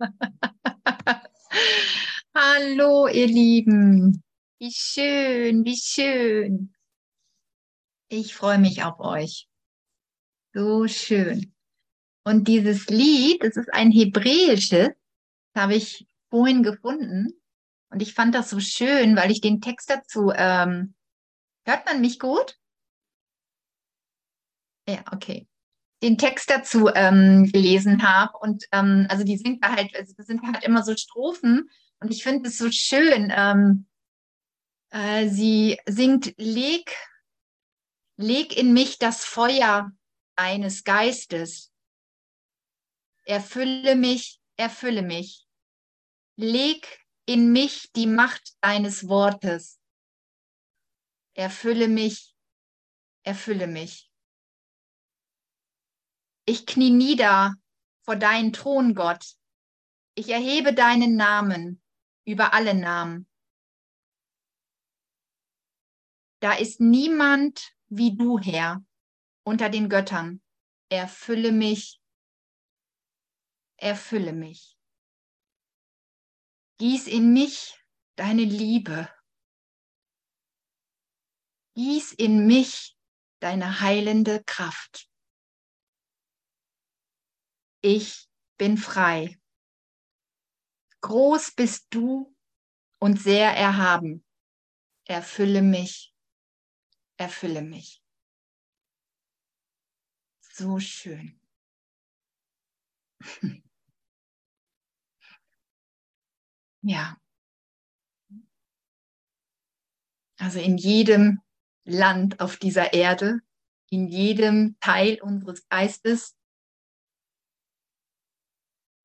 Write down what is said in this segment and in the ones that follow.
Hallo, ihr Lieben. Wie schön, wie schön. Ich freue mich auf euch. So schön. Und dieses Lied, das ist ein hebräisches, habe ich vorhin gefunden. Und ich fand das so schön, weil ich den Text dazu, ähm, hört man mich gut? Ja, okay. Den Text dazu ähm, gelesen habe. Und ähm, also die sind da halt, also das sind halt immer so Strophen. Und ich finde es so schön. Ähm, äh, sie singt, leg, leg in mich das Feuer eines Geistes. Erfülle mich, erfülle mich. Leg in mich die Macht deines Wortes. Erfülle mich, erfülle mich. Ich knie nieder vor deinen Thron, Gott. Ich erhebe deinen Namen über alle Namen. Da ist niemand wie du, Herr, unter den Göttern. Erfülle mich, erfülle mich. Gieß in mich deine Liebe. Gieß in mich deine heilende Kraft ich bin frei. Groß bist du und sehr erhaben. Erfülle mich, erfülle mich. So schön. ja. Also in jedem Land auf dieser Erde, in jedem Teil unseres Geistes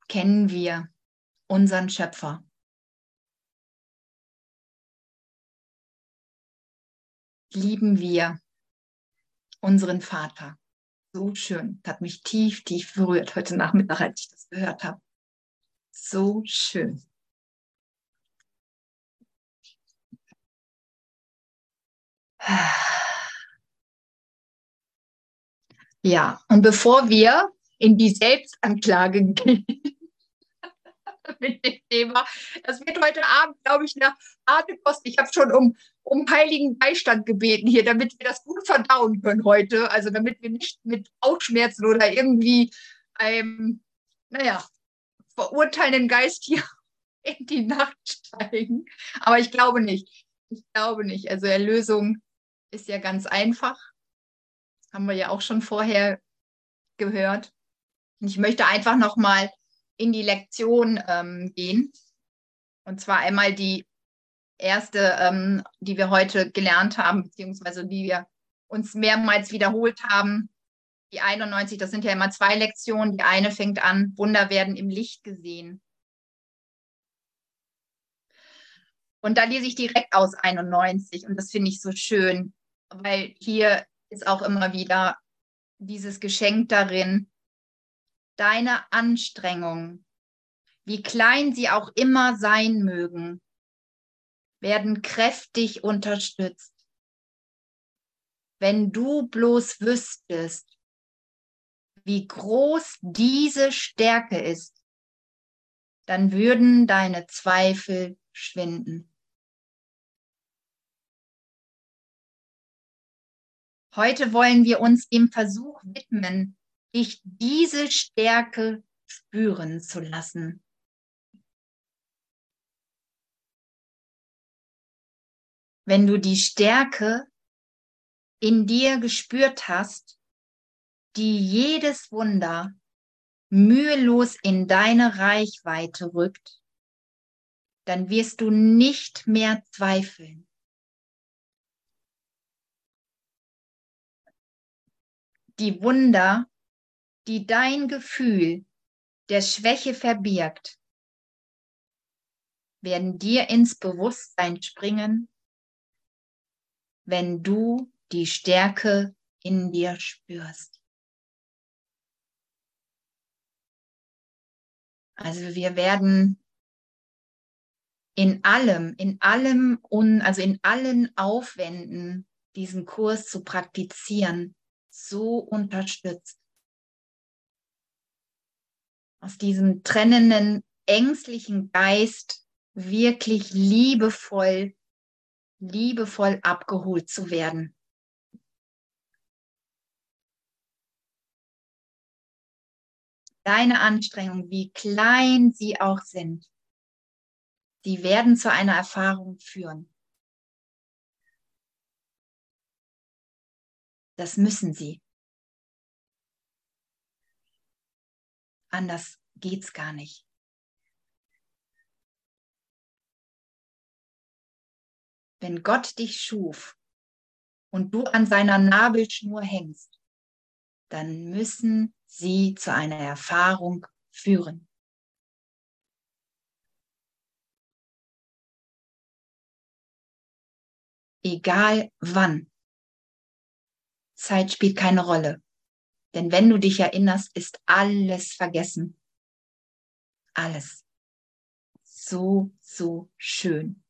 kennen wir unseren Schöpfer. Lieben wir unseren Vater. So schön. Das hat mich tief, tief berührt heute Nachmittag, als ich das gehört habe. So schön. Ja, und bevor wir in die Selbstanklage gehen, mit dem Thema. Das wird heute Abend, glaube ich, eine harte Kost. Ich habe schon um, um heiligen Beistand gebeten hier, damit wir das gut verdauen können heute. Also damit wir nicht mit Bauchschmerzen oder irgendwie einem, naja, verurteilenden Geist hier in die Nacht steigen. Aber ich glaube nicht. Ich glaube nicht. Also Erlösung ist ja ganz einfach. Haben wir ja auch schon vorher gehört. Ich möchte einfach nochmal in die Lektion ähm, gehen. Und zwar einmal die erste, ähm, die wir heute gelernt haben, beziehungsweise die wir uns mehrmals wiederholt haben. Die 91, das sind ja immer zwei Lektionen. Die eine fängt an, Wunder werden im Licht gesehen. Und da lese ich direkt aus 91 und das finde ich so schön, weil hier ist auch immer wieder dieses Geschenk darin, deine Anstrengungen, wie klein sie auch immer sein mögen, werden kräftig unterstützt. Wenn du bloß wüsstest, wie groß diese Stärke ist, dann würden deine Zweifel schwinden. Heute wollen wir uns dem Versuch widmen, dich diese Stärke spüren zu lassen. Wenn du die Stärke in dir gespürt hast, die jedes Wunder mühelos in deine Reichweite rückt, dann wirst du nicht mehr zweifeln. Die Wunder die dein Gefühl der Schwäche verbirgt, werden dir ins Bewusstsein springen, wenn du die Stärke in dir spürst. Also wir werden in allem, in allem, also in allen Aufwänden, diesen Kurs zu praktizieren, so unterstützt. Aus diesem trennenden, ängstlichen Geist wirklich liebevoll, liebevoll abgeholt zu werden. Deine Anstrengungen, wie klein sie auch sind, die werden zu einer Erfahrung führen. Das müssen sie. Anders geht's gar nicht. Wenn Gott dich schuf und du an seiner Nabelschnur hängst, dann müssen sie zu einer Erfahrung führen. Egal wann. Zeit spielt keine Rolle. Denn wenn du dich erinnerst, ist alles vergessen. Alles. So, so schön.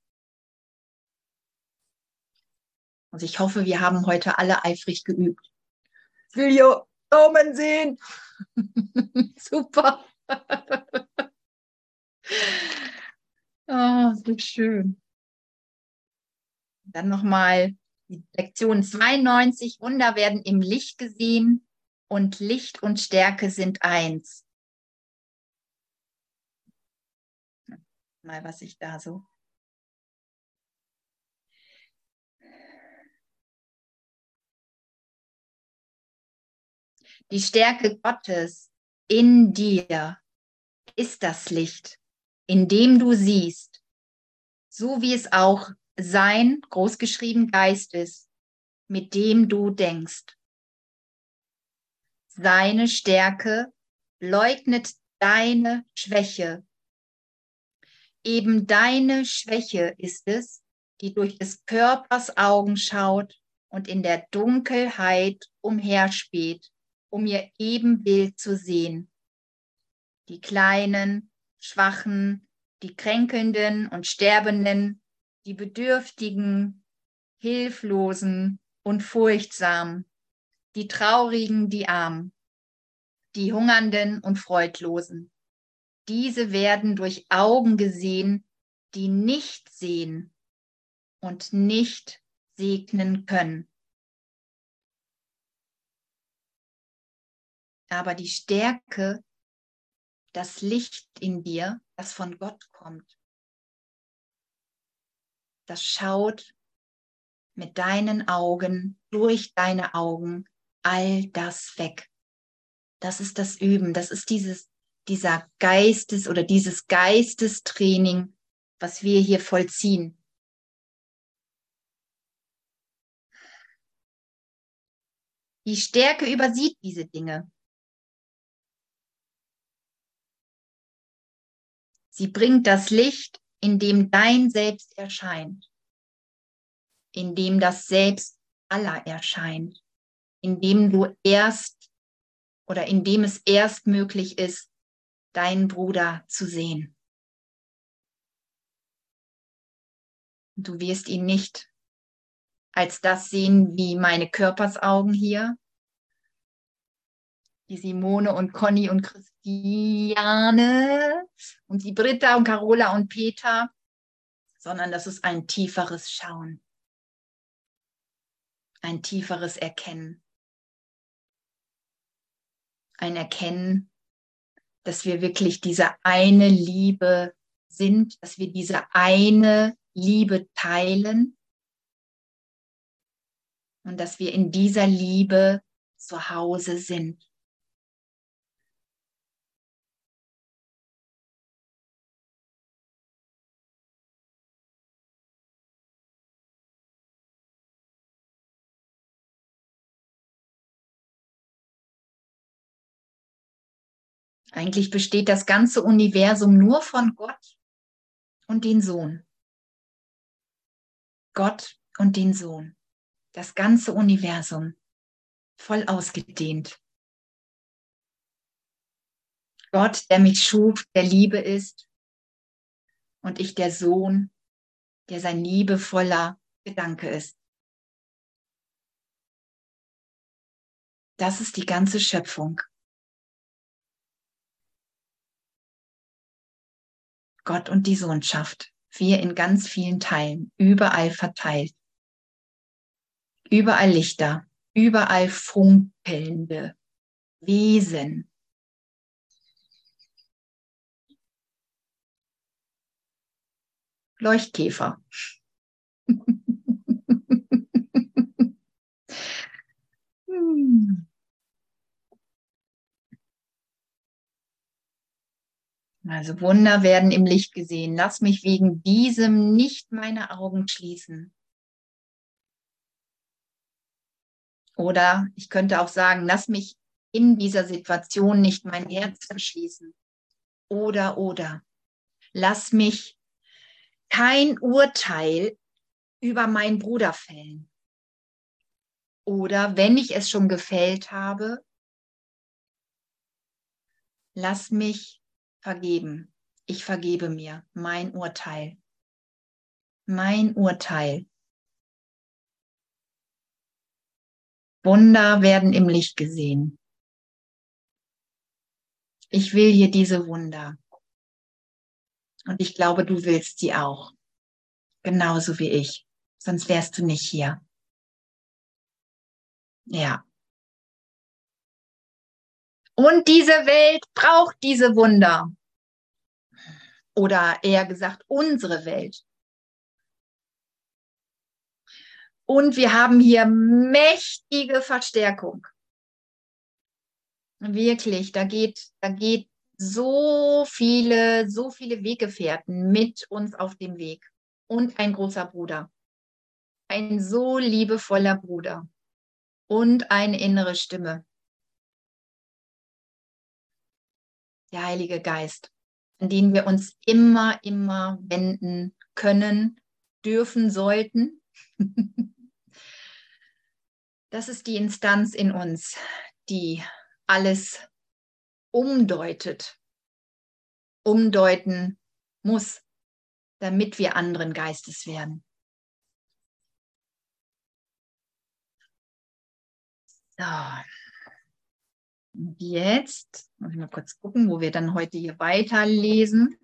Also ich hoffe, wir haben heute alle eifrig geübt. Video Daumen sehen. Super. oh, so schön. Dann nochmal die Lektion 92. Wunder werden im Licht gesehen und Licht und Stärke sind eins. Mal, was ich da so Die Stärke Gottes in dir ist das Licht, in dem du siehst, so wie es auch sein großgeschrieben Geist ist, mit dem du denkst. Seine Stärke leugnet deine Schwäche. Eben deine Schwäche ist es, die durch des Körpers Augen schaut und in der Dunkelheit umherspäht um ihr Ebenbild zu sehen. Die Kleinen, Schwachen, die Kränkelnden und Sterbenden, die Bedürftigen, Hilflosen und Furchtsamen, die Traurigen, die Armen, die Hungernden und Freudlosen. Diese werden durch Augen gesehen, die nicht sehen und nicht segnen können. aber die Stärke, das Licht in dir, das von Gott kommt, das schaut mit deinen Augen, durch deine Augen all das weg. Das ist das Üben, das ist dieses, dieser Geistes oder dieses Geistestraining, was wir hier vollziehen. Die Stärke übersieht diese Dinge. Sie bringt das Licht, in dem dein Selbst erscheint, in dem das Selbst aller erscheint, in dem du erst oder in dem es erst möglich ist, deinen Bruder zu sehen. Du wirst ihn nicht als das sehen wie meine Körpersaugen hier, die Simone und Conny und Christiane und die Britta und Carola und Peter, sondern das ist ein tieferes Schauen, ein tieferes Erkennen. Ein Erkennen, dass wir wirklich diese eine Liebe sind, dass wir diese eine Liebe teilen und dass wir in dieser Liebe zu Hause sind. Eigentlich besteht das ganze Universum nur von Gott und den Sohn. Gott und den Sohn. Das ganze Universum voll ausgedehnt. Gott, der mich schuf, der Liebe ist und ich der Sohn, der sein liebevoller Gedanke ist. Das ist die ganze Schöpfung. Gott und die Sohnschaft, wir in ganz vielen Teilen, überall verteilt. Überall Lichter, überall funkelnde Wesen. Leuchtkäfer. hm. Also Wunder werden im Licht gesehen. Lass mich wegen diesem nicht meine Augen schließen. Oder ich könnte auch sagen, lass mich in dieser Situation nicht mein Herz verschließen. Oder, oder. Lass mich kein Urteil über meinen Bruder fällen. Oder wenn ich es schon gefällt habe, lass mich vergeben. Ich vergebe mir mein Urteil. Mein Urteil. Wunder werden im Licht gesehen. Ich will hier diese Wunder. Und ich glaube, du willst sie auch. Genauso wie ich. Sonst wärst du nicht hier. Ja. Und diese Welt braucht diese Wunder. Oder eher gesagt, unsere Welt. Und wir haben hier mächtige Verstärkung. Wirklich, da geht, da geht so viele, so viele Weggefährten mit uns auf dem Weg. Und ein großer Bruder. Ein so liebevoller Bruder. Und eine innere Stimme. Der Heilige Geist, an den wir uns immer, immer wenden können, dürfen, sollten. Das ist die Instanz in uns, die alles umdeutet, umdeuten muss, damit wir anderen Geistes werden. So. Und jetzt, muss ich mal kurz gucken, wo wir dann heute hier weiterlesen.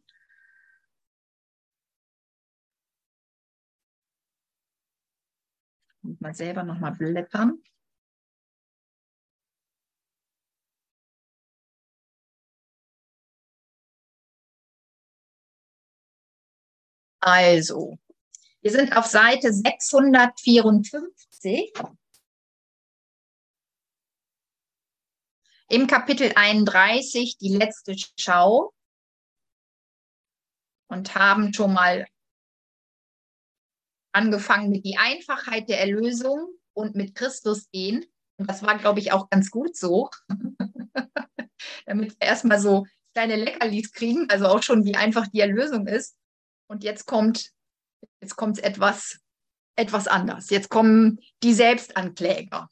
Und mal selber nochmal blättern. Also, wir sind auf Seite 654. Im Kapitel 31 die letzte Schau und haben schon mal angefangen mit die Einfachheit der Erlösung und mit Christus gehen. Und das war, glaube ich, auch ganz gut so, damit wir erstmal so kleine Leckerlis kriegen, also auch schon, wie einfach die Erlösung ist. Und jetzt kommt, jetzt kommt etwas, etwas anders. Jetzt kommen die Selbstankläger.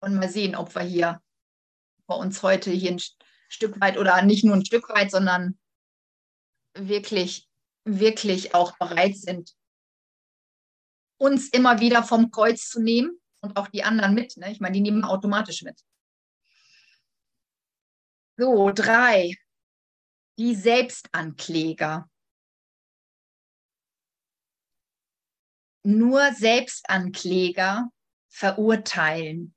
Und mal sehen, ob wir hier bei uns heute hier ein Stück weit oder nicht nur ein Stück weit, sondern wirklich, wirklich auch bereit sind, uns immer wieder vom Kreuz zu nehmen und auch die anderen mit. Ne? Ich meine, die nehmen automatisch mit. So, drei. Die Selbstankläger. Nur Selbstankläger verurteilen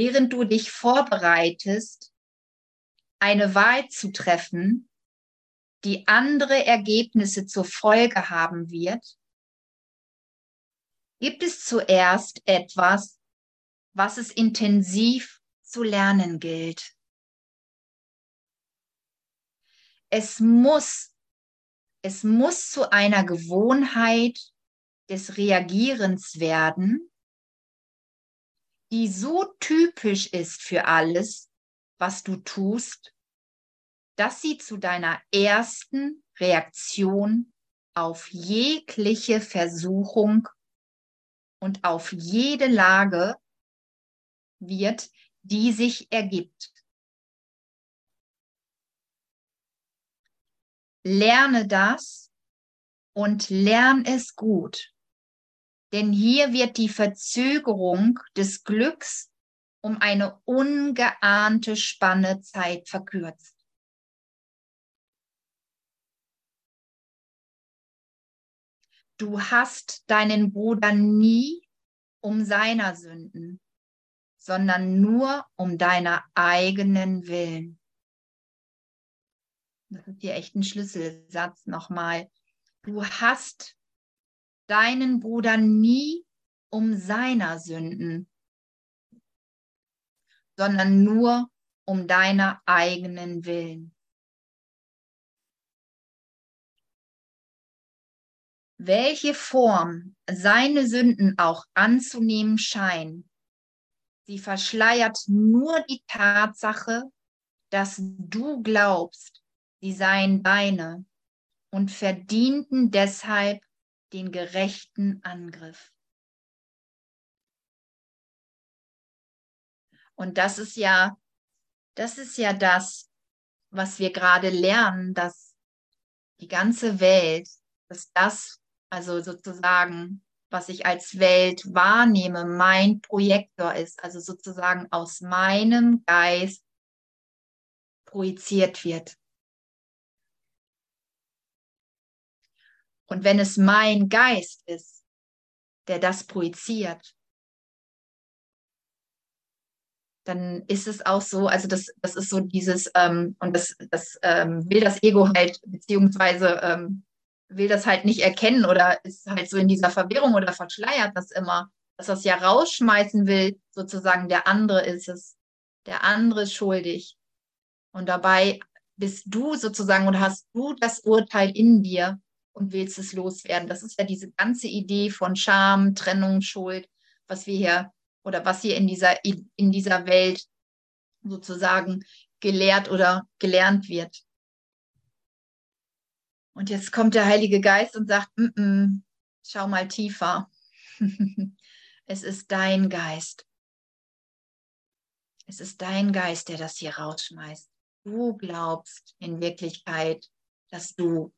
während du dich vorbereitest, eine Wahl zu treffen, die andere Ergebnisse zur Folge haben wird, gibt es zuerst etwas, was es intensiv zu lernen gilt. Es muss, es muss zu einer Gewohnheit des Reagierens werden, die so typisch ist für alles, was du tust, dass sie zu deiner ersten Reaktion auf jegliche Versuchung und auf jede Lage wird, die sich ergibt. Lerne das und lern es gut. Denn hier wird die Verzögerung des Glücks um eine ungeahnte Spanne Zeit verkürzt. Du hast deinen Bruder nie um seiner Sünden, sondern nur um deiner eigenen Willen. Das ist hier echt ein Schlüsselsatz nochmal. Du hast deinen Bruder nie um seiner Sünden, sondern nur um deiner eigenen Willen. Welche Form seine Sünden auch anzunehmen scheinen, sie verschleiert nur die Tatsache, dass du glaubst, sie seien deine und verdienten deshalb den gerechten Angriff. Und das ist ja, das ist ja das, was wir gerade lernen, dass die ganze Welt, dass das, also sozusagen, was ich als Welt wahrnehme, mein Projektor ist, also sozusagen aus meinem Geist projiziert wird. Und wenn es mein Geist ist, der das projiziert, dann ist es auch so, also das, das ist so dieses, ähm, und das, das ähm, will das Ego halt, beziehungsweise ähm, will das halt nicht erkennen oder ist halt so in dieser Verwirrung oder verschleiert das immer, dass das ja rausschmeißen will, sozusagen der andere ist es, der andere ist schuldig. Und dabei bist du sozusagen und hast du das Urteil in dir und willst es loswerden. Das ist ja diese ganze Idee von Scham, Trennung, Schuld, was wir hier oder was hier in dieser, in dieser Welt sozusagen gelehrt oder gelernt wird. Und jetzt kommt der Heilige Geist und sagt, mm -mm, schau mal tiefer. es ist dein Geist. Es ist dein Geist, der das hier rausschmeißt. Du glaubst in Wirklichkeit, dass du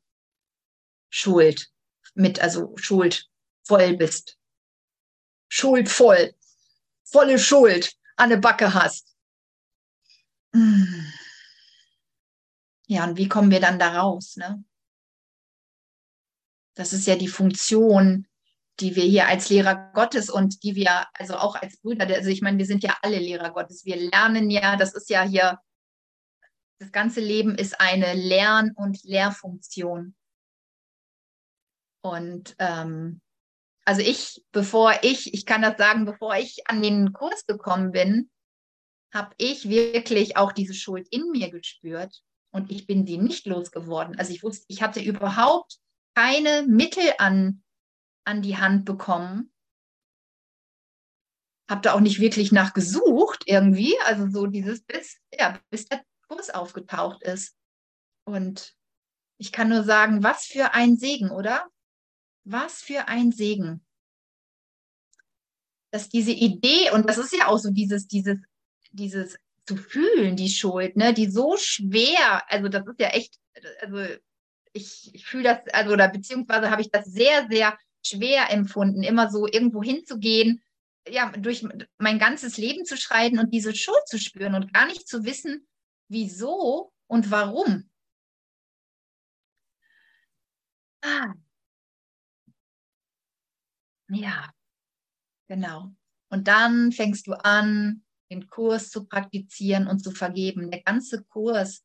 Schuld mit, also Schuld voll bist. Schuld voll volle Schuld an der Backe hast. Ja, und wie kommen wir dann da raus? Ne? Das ist ja die Funktion, die wir hier als Lehrer Gottes und die wir also auch als Brüder, also ich meine, wir sind ja alle Lehrer Gottes. Wir lernen ja, das ist ja hier, das ganze Leben ist eine Lern- und Lehrfunktion. Und ähm, also ich, bevor ich, ich kann das sagen, bevor ich an den Kurs gekommen bin, habe ich wirklich auch diese Schuld in mir gespürt und ich bin sie nicht losgeworden. Also ich wusste, ich hatte überhaupt keine Mittel an, an die Hand bekommen. Habe da auch nicht wirklich nachgesucht irgendwie, also so dieses bis, ja, bis der Kurs aufgetaucht ist. Und ich kann nur sagen, was für ein Segen, oder? Was für ein Segen. Dass diese Idee, und das ist ja auch so dieses, dieses, dieses zu fühlen, die Schuld, ne, die so schwer, also das ist ja echt, also ich, ich fühle das, also oder beziehungsweise habe ich das sehr, sehr schwer empfunden, immer so irgendwo hinzugehen, ja, durch mein ganzes Leben zu schreiten und diese Schuld zu spüren und gar nicht zu wissen, wieso und warum. Ah, ja, genau. Und dann fängst du an, den Kurs zu praktizieren und zu vergeben. Der ganze Kurs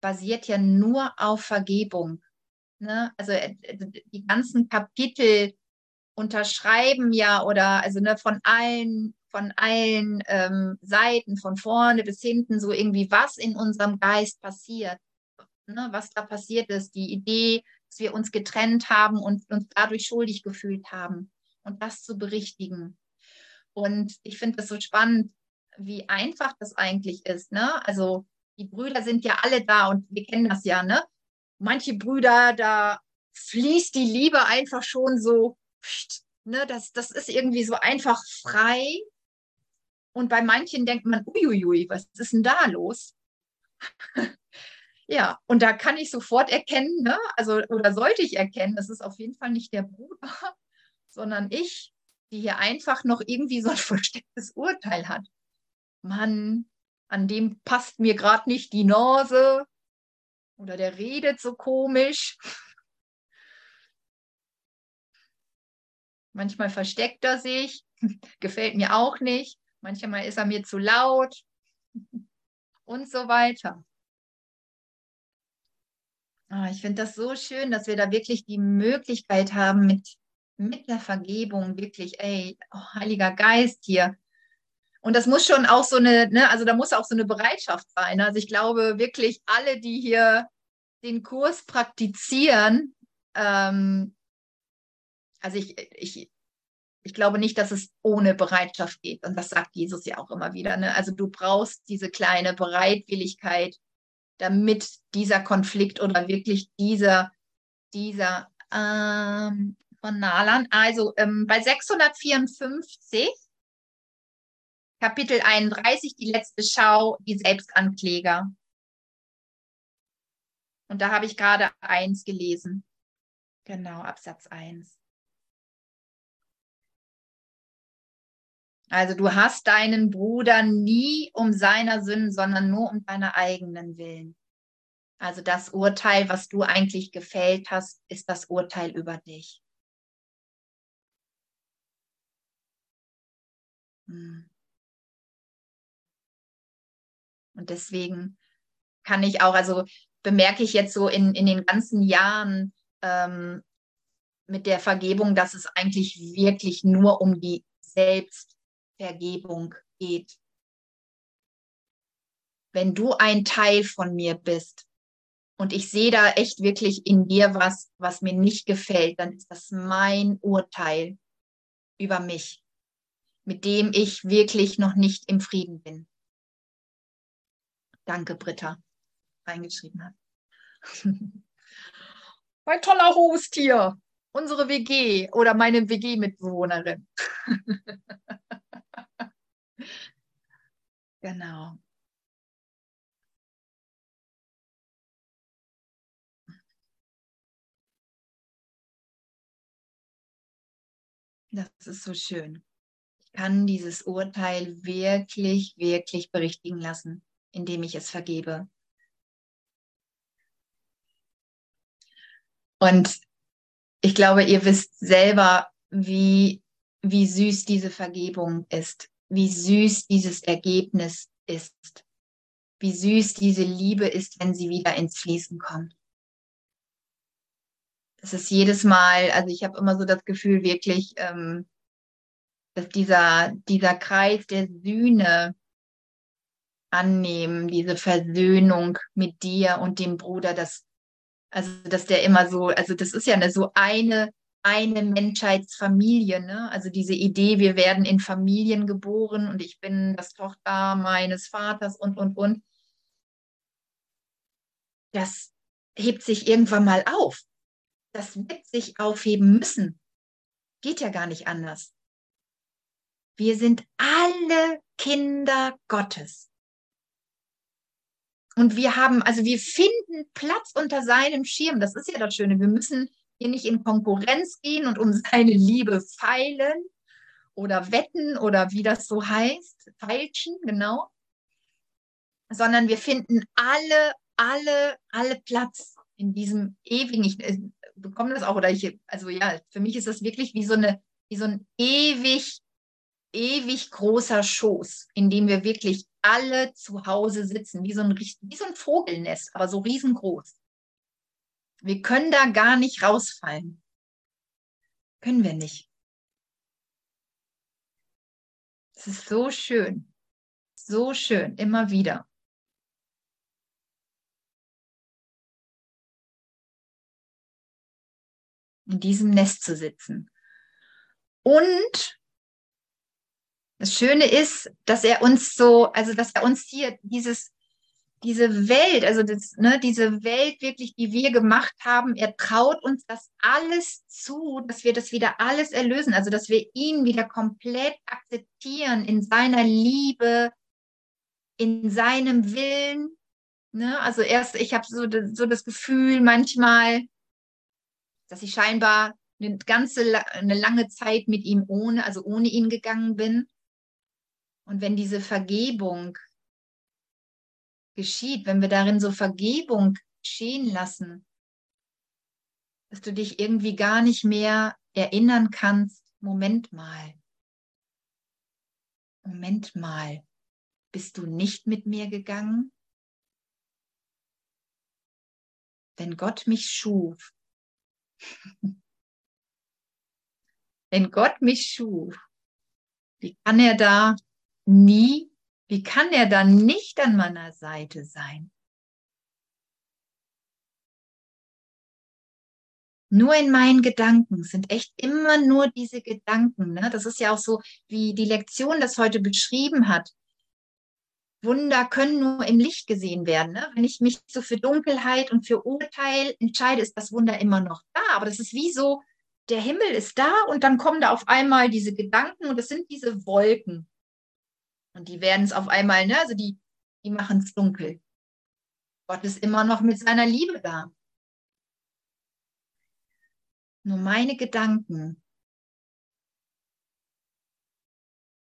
basiert ja nur auf Vergebung. Ne? Also äh, die ganzen Kapitel unterschreiben ja oder also ne, von allen von allen ähm, Seiten, von vorne bis hinten, so irgendwie, was in unserem Geist passiert, ne, was da passiert ist, die Idee, dass wir uns getrennt haben und uns dadurch schuldig gefühlt haben und das zu berichtigen. Und ich finde das so spannend, wie einfach das eigentlich ist. Ne? Also die Brüder sind ja alle da und wir kennen das ja. Ne? Manche Brüder, da fließt die Liebe einfach schon so, ne? das, das ist irgendwie so einfach frei. Und bei manchen denkt man, uiuiui, was ist denn da los? ja, und da kann ich sofort erkennen, ne? also oder sollte ich erkennen, das ist auf jeden Fall nicht der Bruder, sondern ich, die hier einfach noch irgendwie so ein verstecktes Urteil hat. Mann, an dem passt mir gerade nicht die Nase oder der redet so komisch. Manchmal versteckt er sich, gefällt mir auch nicht. Manchmal ist er mir zu laut und so weiter. Ah, ich finde das so schön, dass wir da wirklich die Möglichkeit haben, mit, mit der Vergebung wirklich, ey, oh, Heiliger Geist hier. Und das muss schon auch so eine, ne, also da muss auch so eine Bereitschaft sein. Also ich glaube wirklich, alle, die hier den Kurs praktizieren, ähm, also ich, ich, ich glaube nicht, dass es ohne Bereitschaft geht. Und das sagt Jesus ja auch immer wieder. Ne? Also du brauchst diese kleine Bereitwilligkeit, damit dieser Konflikt oder wirklich dieser, dieser ähm, von Nalan, also ähm, bei 654, Kapitel 31, die letzte Schau, die Selbstankläger. Und da habe ich gerade eins gelesen. Genau, Absatz 1. Also du hast deinen Bruder nie um seiner Sünden, sondern nur um deiner eigenen Willen. Also das Urteil, was du eigentlich gefällt hast, ist das Urteil über dich. Hm. Und deswegen kann ich auch, also bemerke ich jetzt so in, in den ganzen Jahren ähm, mit der Vergebung, dass es eigentlich wirklich nur um die Selbstvergebung geht. Wenn du ein Teil von mir bist und ich sehe da echt wirklich in dir was, was mir nicht gefällt, dann ist das mein Urteil über mich, mit dem ich wirklich noch nicht im Frieden bin. Danke, Britta, reingeschrieben hat. mein toller Host hier, unsere WG oder meine WG-Mitbewohnerin. genau. Das ist so schön. Ich kann dieses Urteil wirklich, wirklich berichtigen lassen, indem ich es vergebe. Und ich glaube, ihr wisst selber, wie, wie süß diese Vergebung ist, wie süß dieses Ergebnis ist, wie süß diese Liebe ist, wenn sie wieder ins Fließen kommt. Das ist jedes Mal, also ich habe immer so das Gefühl wirklich, ähm, dass dieser, dieser Kreis der Sühne annehmen, diese Versöhnung mit dir und dem Bruder, das also, dass der immer so, also das ist ja eine, so eine, eine Menschheitsfamilie, ne? Also diese Idee, wir werden in Familien geboren und ich bin das Tochter meines Vaters und, und, und. Das hebt sich irgendwann mal auf. Das wird sich aufheben müssen. Geht ja gar nicht anders. Wir sind alle Kinder Gottes. Und wir haben, also wir finden Platz unter seinem Schirm. Das ist ja das Schöne. Wir müssen hier nicht in Konkurrenz gehen und um seine Liebe feilen oder wetten oder wie das so heißt, feilschen, genau. Sondern wir finden alle, alle, alle Platz in diesem ewigen, ich äh, bekomme das auch, oder ich, also ja, für mich ist das wirklich wie so eine, wie so ein ewig, ewig großer Schoß, in dem wir wirklich alle zu Hause sitzen, wie so ein, wie so ein Vogelnest, aber so riesengroß. Wir können da gar nicht rausfallen. Können wir nicht. Es ist so schön. So schön, immer wieder. In diesem Nest zu sitzen. Und das Schöne ist, dass er uns so, also dass er uns hier dieses, diese Welt, also das, ne, diese Welt wirklich, die wir gemacht haben, er traut uns das alles zu, dass wir das wieder alles erlösen, also dass wir ihn wieder komplett akzeptieren in seiner Liebe, in seinem Willen. Ne? Also erst, ich habe so, so das Gefühl manchmal, dass ich scheinbar eine ganze eine lange Zeit mit ihm ohne, also ohne ihn gegangen bin. Und wenn diese Vergebung geschieht, wenn wir darin so Vergebung geschehen lassen, dass du dich irgendwie gar nicht mehr erinnern kannst, Moment mal. Moment mal. Bist du nicht mit mir gegangen? Wenn Gott mich schuf, wenn Gott mich schuf, wie kann er da nie, wie kann er da nicht an meiner Seite sein? Nur in meinen Gedanken sind echt immer nur diese Gedanken. Ne? Das ist ja auch so, wie die Lektion das heute beschrieben hat. Wunder können nur im Licht gesehen werden. Ne? Wenn ich mich so für Dunkelheit und für Urteil entscheide, ist das Wunder immer noch da. Aber das ist wie so, der Himmel ist da und dann kommen da auf einmal diese Gedanken und es sind diese Wolken. Und die werden es auf einmal, ne? also die, die machen es dunkel. Gott ist immer noch mit seiner Liebe da. Nur meine Gedanken,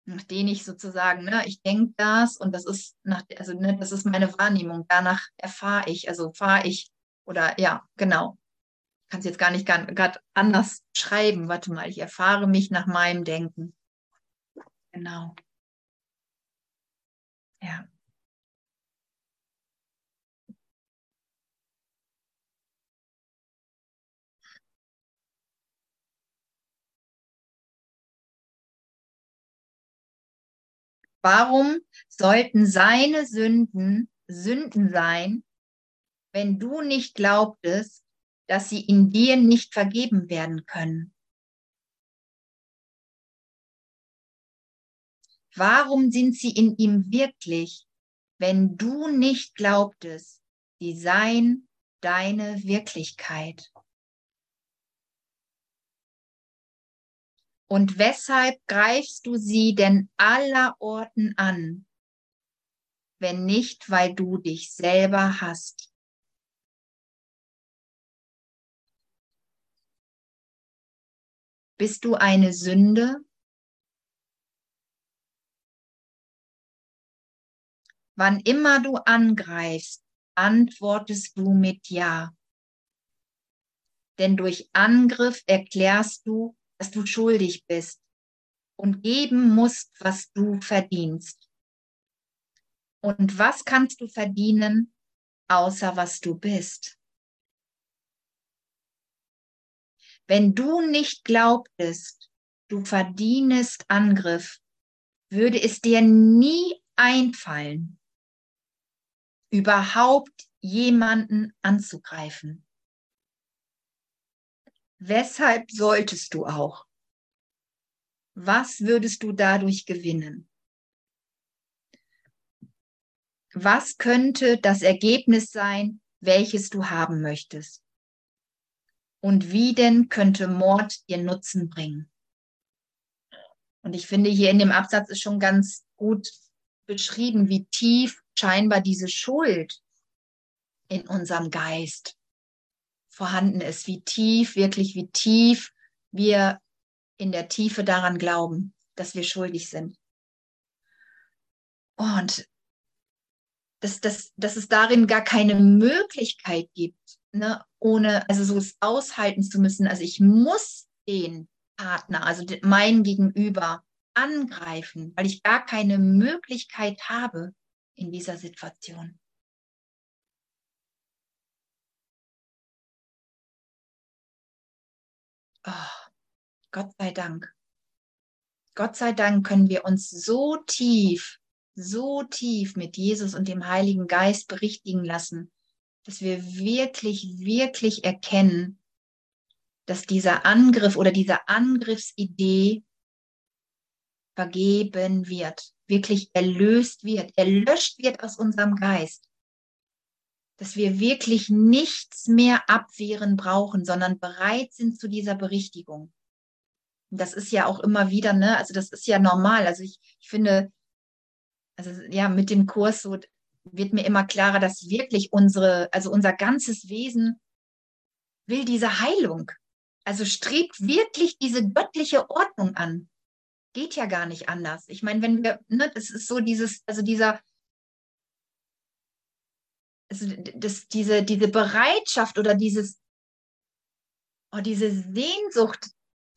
nach denen ich sozusagen, ne, ich denke das und das ist nach, also ne, das ist meine Wahrnehmung. Danach erfahre ich, also fahre ich oder ja, genau. Ich kann es jetzt gar nicht gerade anders schreiben. Warte mal, ich erfahre mich nach meinem Denken. Genau. Ja. Warum sollten seine Sünden Sünden sein, wenn du nicht glaubtest, dass sie in dir nicht vergeben werden können? Warum sind sie in ihm wirklich, wenn du nicht glaubtest, sie seien deine Wirklichkeit? Und weshalb greifst du sie denn allerorten an, wenn nicht, weil du dich selber hast? Bist du eine Sünde? Wann immer du angreifst, antwortest du mit Ja. Denn durch Angriff erklärst du, dass du schuldig bist und geben musst, was du verdienst. Und was kannst du verdienen, außer was du bist? Wenn du nicht glaubtest, du verdienest Angriff, würde es dir nie einfallen, überhaupt jemanden anzugreifen. Weshalb solltest du auch? Was würdest du dadurch gewinnen? Was könnte das Ergebnis sein, welches du haben möchtest? Und wie denn könnte Mord dir Nutzen bringen? Und ich finde, hier in dem Absatz ist schon ganz gut beschrieben, wie tief scheinbar diese Schuld in unserem Geist vorhanden ist, wie tief, wirklich wie tief wir in der Tiefe daran glauben, dass wir schuldig sind. Und dass, dass, dass es darin gar keine Möglichkeit gibt, ne, ohne, also so es aushalten zu müssen. Also ich muss den Partner, also mein Gegenüber, angreifen, weil ich gar keine Möglichkeit habe in dieser Situation. Oh, Gott sei Dank. Gott sei Dank können wir uns so tief, so tief mit Jesus und dem Heiligen Geist berichtigen lassen, dass wir wirklich, wirklich erkennen, dass dieser Angriff oder diese Angriffsidee vergeben wird, wirklich erlöst wird, erlöscht wird aus unserem Geist dass wir wirklich nichts mehr abwehren brauchen, sondern bereit sind zu dieser Berichtigung. Und das ist ja auch immer wieder, ne, also das ist ja normal. Also ich, ich finde, also ja, mit dem Kurs so wird mir immer klarer, dass wirklich unsere, also unser ganzes Wesen will diese Heilung. Also strebt wirklich diese göttliche Ordnung an. Geht ja gar nicht anders. Ich meine, wenn wir, ne, das ist so dieses, also dieser, also das, diese, diese Bereitschaft oder dieses, oh, diese Sehnsucht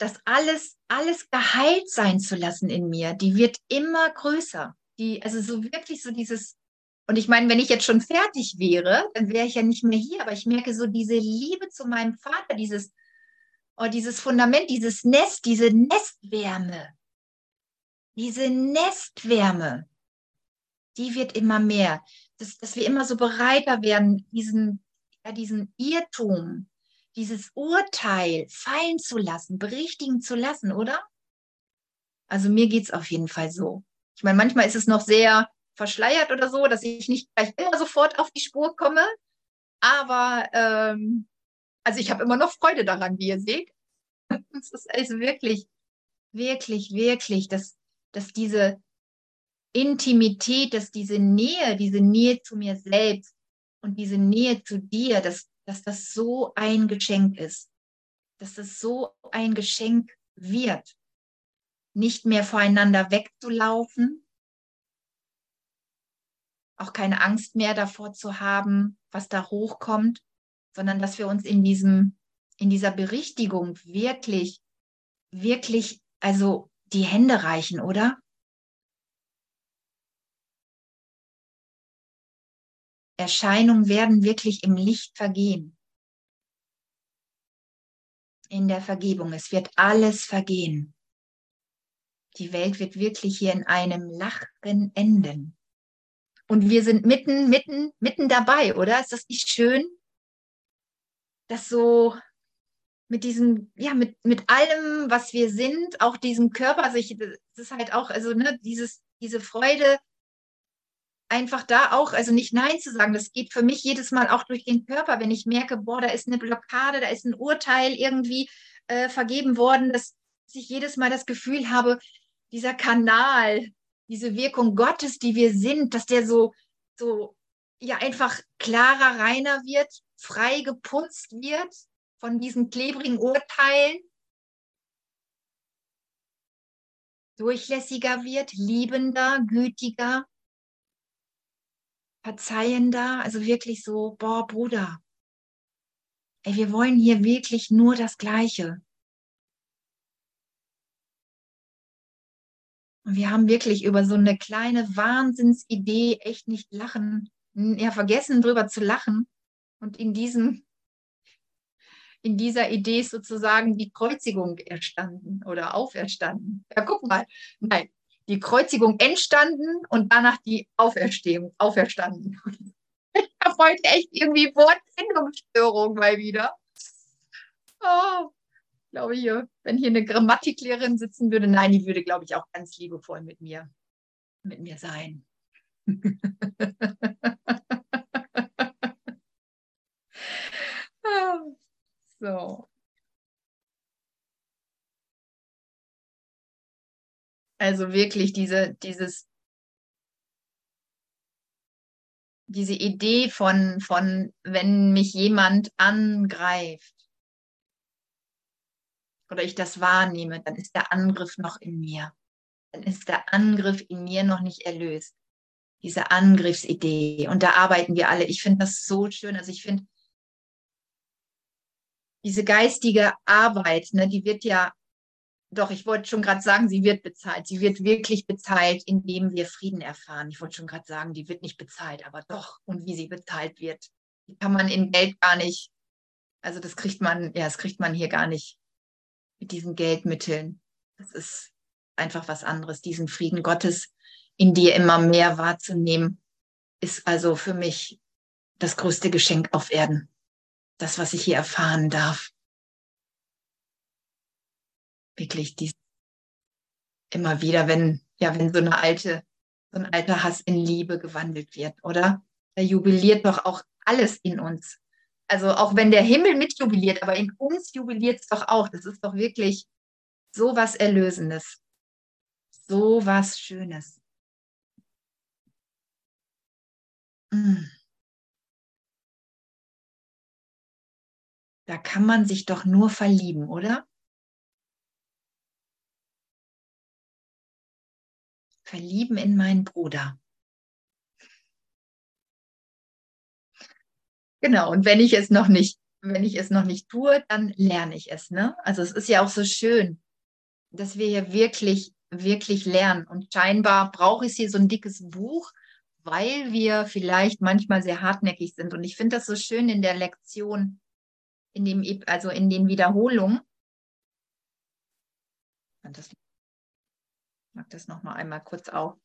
das alles, alles geheilt sein zu lassen in mir, die wird immer größer. Die, also so wirklich so dieses, und ich meine, wenn ich jetzt schon fertig wäre, dann wäre ich ja nicht mehr hier, aber ich merke so diese Liebe zu meinem Vater, dieses, oh, dieses Fundament, dieses Nest, diese Nestwärme, diese Nestwärme, die wird immer mehr, dass, dass wir immer so bereiter werden, diesen, ja, diesen Irrtum, dieses Urteil fallen zu lassen, berichtigen zu lassen, oder? Also mir geht es auf jeden Fall so. Ich meine, manchmal ist es noch sehr verschleiert oder so, dass ich nicht gleich immer sofort auf die Spur komme. Aber ähm, also ich habe immer noch Freude daran, wie ihr seht. Es ist also wirklich, wirklich, wirklich, dass, dass diese Intimität, dass diese Nähe, diese Nähe zu mir selbst und diese Nähe zu dir, dass, dass das so ein Geschenk ist. Dass das so ein Geschenk wird. Nicht mehr voreinander wegzulaufen, auch keine Angst mehr davor zu haben, was da hochkommt, sondern dass wir uns in diesem, in dieser Berichtigung wirklich, wirklich, also die Hände reichen, oder? Erscheinungen werden wirklich im Licht vergehen. In der Vergebung. Es wird alles vergehen. Die Welt wird wirklich hier in einem Lachen enden. Und wir sind mitten, mitten, mitten dabei, oder? Ist das nicht schön? Das so mit diesem, ja, mit, mit allem, was wir sind, auch diesem Körper, also das ist halt auch, also, ne, dieses, diese Freude, einfach da auch, also nicht Nein zu sagen, das geht für mich jedes Mal auch durch den Körper, wenn ich merke, boah, da ist eine Blockade, da ist ein Urteil irgendwie äh, vergeben worden, dass ich jedes Mal das Gefühl habe, dieser Kanal, diese Wirkung Gottes, die wir sind, dass der so, so ja einfach klarer, reiner wird, frei geputzt wird von diesen klebrigen Urteilen, durchlässiger wird, liebender, gütiger, verzeihender, also wirklich so, boah, Bruder, ey, wir wollen hier wirklich nur das Gleiche. Und wir haben wirklich über so eine kleine Wahnsinnsidee echt nicht lachen, ja, vergessen drüber zu lachen. Und in diesem, in dieser Idee ist sozusagen die Kreuzigung erstanden oder auferstanden. Ja, guck mal. Nein, die Kreuzigung entstanden und danach die Auferstehung, auferstanden. Ich habe heute echt irgendwie Wortfindungsstörung mal wieder. Oh, glaube hier, wenn hier eine Grammatiklehrerin sitzen würde, nein, die würde, glaube ich, auch ganz liebevoll mit mir, mit mir sein. so. Also wirklich diese, dieses, diese Idee von, von, wenn mich jemand angreift, oder ich das wahrnehme, dann ist der Angriff noch in mir. Dann ist der Angriff in mir noch nicht erlöst. Diese Angriffsidee. Und da arbeiten wir alle. Ich finde das so schön. Also ich finde, diese geistige Arbeit, ne, die wird ja, doch, ich wollte schon gerade sagen, sie wird bezahlt. Sie wird wirklich bezahlt, indem wir Frieden erfahren. Ich wollte schon gerade sagen, die wird nicht bezahlt, aber doch, und wie sie bezahlt wird, die kann man in Geld gar nicht, also das kriegt man, ja, das kriegt man hier gar nicht mit diesen Geldmitteln. Das ist einfach was anderes. Diesen Frieden Gottes in dir immer mehr wahrzunehmen, ist also für mich das größte Geschenk auf Erden. Das, was ich hier erfahren darf. Wirklich dies immer wieder, wenn, ja, wenn so eine alte, so ein alter Hass in Liebe gewandelt wird, oder? Da jubiliert doch auch alles in uns. Also auch wenn der Himmel mitjubiliert, aber in uns jubiliert es doch auch. Das ist doch wirklich so was Erlösendes. So was Schönes. Mm. Da kann man sich doch nur verlieben, oder? Verlieben in meinen Bruder. Genau, und wenn ich es noch nicht, wenn ich es noch nicht tue, dann lerne ich es. Ne? Also es ist ja auch so schön. dass wir hier wirklich, wirklich lernen. Und scheinbar brauche ich hier so ein dickes Buch, weil wir vielleicht manchmal sehr hartnäckig sind. Und ich finde das so schön in der Lektion, in dem, also in den Wiederholungen. Das, ich mag das nochmal einmal kurz auf.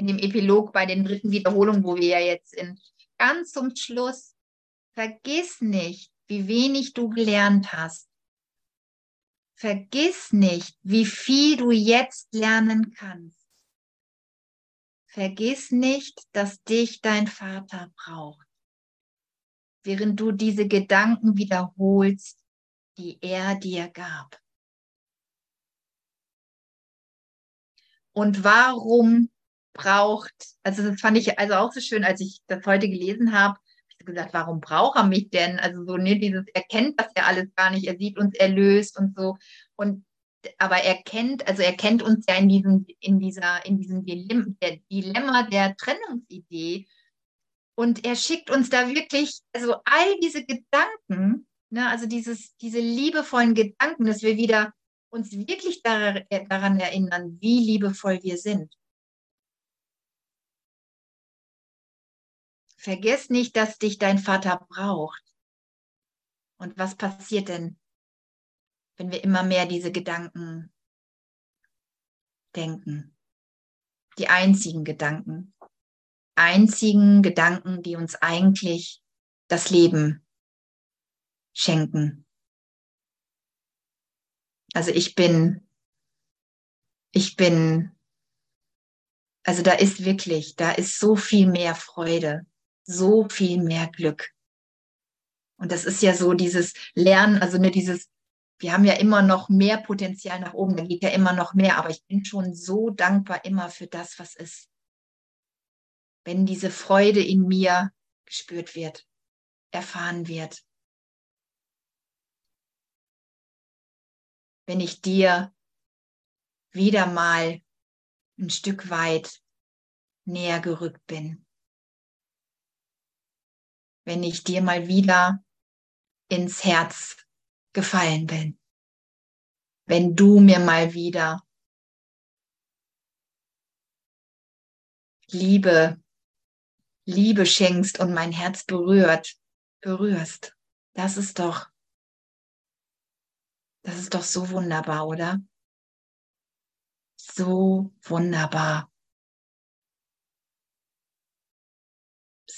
in dem Epilog bei den dritten Wiederholungen, wo wir ja jetzt sind. Ganz zum Schluss, vergiss nicht, wie wenig du gelernt hast. Vergiss nicht, wie viel du jetzt lernen kannst. Vergiss nicht, dass dich dein Vater braucht, während du diese Gedanken wiederholst, die er dir gab. Und warum braucht, also das fand ich also auch so schön, als ich das heute gelesen habe, gesagt, warum braucht er mich denn? Also so, ne, dieses, er kennt das ja alles gar nicht, er sieht uns erlöst und so. Und aber er kennt, also er kennt uns ja in diesem, in dieser, in diesem Dilemma der, Dilemma der Trennungsidee. Und er schickt uns da wirklich, also all diese Gedanken, ne, also dieses, diese liebevollen Gedanken, dass wir wieder uns wirklich daran erinnern, wie liebevoll wir sind. Vergiss nicht, dass dich dein Vater braucht. Und was passiert denn, wenn wir immer mehr diese Gedanken denken? Die einzigen Gedanken. Einzigen Gedanken, die uns eigentlich das Leben schenken. Also ich bin, ich bin, also da ist wirklich, da ist so viel mehr Freude, so viel mehr Glück. Und das ist ja so dieses Lernen, also ne, dieses, wir haben ja immer noch mehr Potenzial nach oben, da geht ja immer noch mehr, aber ich bin schon so dankbar immer für das, was ist. Wenn diese Freude in mir gespürt wird, erfahren wird. Wenn ich dir wieder mal ein Stück weit näher gerückt bin wenn ich dir mal wieder ins Herz gefallen bin. Wenn du mir mal wieder Liebe, Liebe schenkst und mein Herz berührt, berührst. Das ist doch, das ist doch so wunderbar, oder? So wunderbar.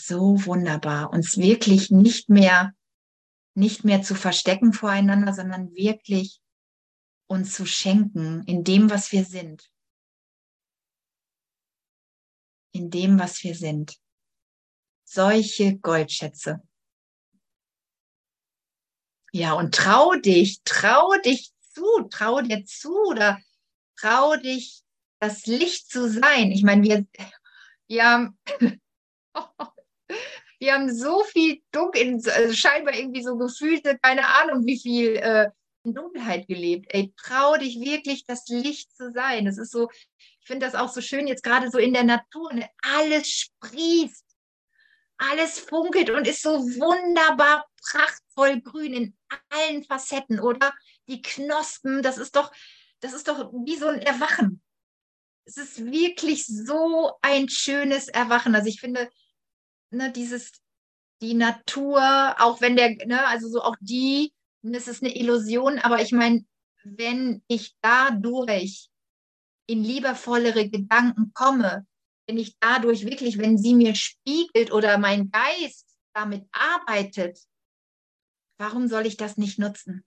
So wunderbar, uns wirklich nicht mehr, nicht mehr zu verstecken voreinander, sondern wirklich uns zu schenken in dem, was wir sind. In dem, was wir sind. Solche Goldschätze. Ja, und trau dich, trau dich zu, trau dir zu oder trau dich, das Licht zu sein. Ich meine, wir, wir haben, wir haben so viel Dunkel, also scheinbar irgendwie so gefühlte, keine Ahnung, wie viel äh, in Dunkelheit gelebt. Ey, trau dich wirklich, das Licht zu sein. Das ist so, ich finde das auch so schön jetzt gerade so in der Natur. Ne? Alles sprießt, alles funkelt und ist so wunderbar prachtvoll grün in allen Facetten, oder? Die Knospen, das ist doch, das ist doch wie so ein Erwachen. Es ist wirklich so ein schönes Erwachen. Also ich finde, ne, dieses, die Natur, auch wenn der, ne, also so auch die, das ist eine Illusion, aber ich meine, wenn ich dadurch in liebevollere Gedanken komme, wenn ich dadurch wirklich, wenn sie mir spiegelt oder mein Geist damit arbeitet, warum soll ich das nicht nutzen?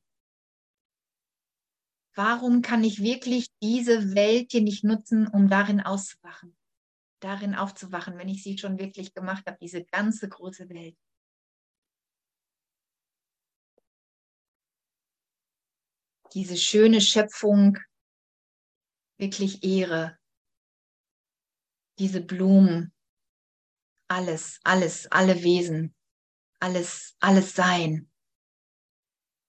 Warum kann ich wirklich diese Welt hier nicht nutzen, um darin auszuwachen? Darin aufzuwachen, wenn ich sie schon wirklich gemacht habe, diese ganze große Welt. Diese schöne Schöpfung wirklich ehre. Diese Blumen, alles, alles, alle Wesen, alles, alles Sein.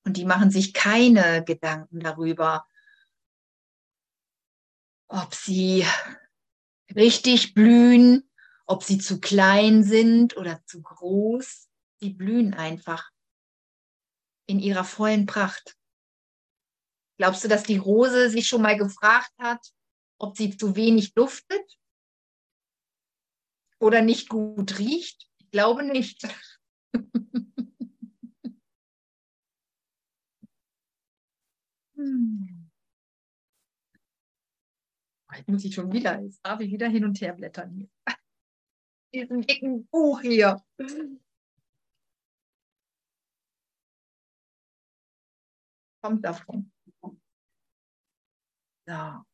Und die machen sich keine Gedanken darüber, ob sie richtig blühen ob sie zu klein sind oder zu groß. Sie blühen einfach in ihrer vollen Pracht. Glaubst du, dass die Rose sich schon mal gefragt hat, ob sie zu wenig duftet oder nicht gut riecht? Ich glaube nicht. hm. Muss ich schon wieder, jetzt darf ich wieder hin und her blättern hier. Diesen dicken Buch hier. Kommt davon. So.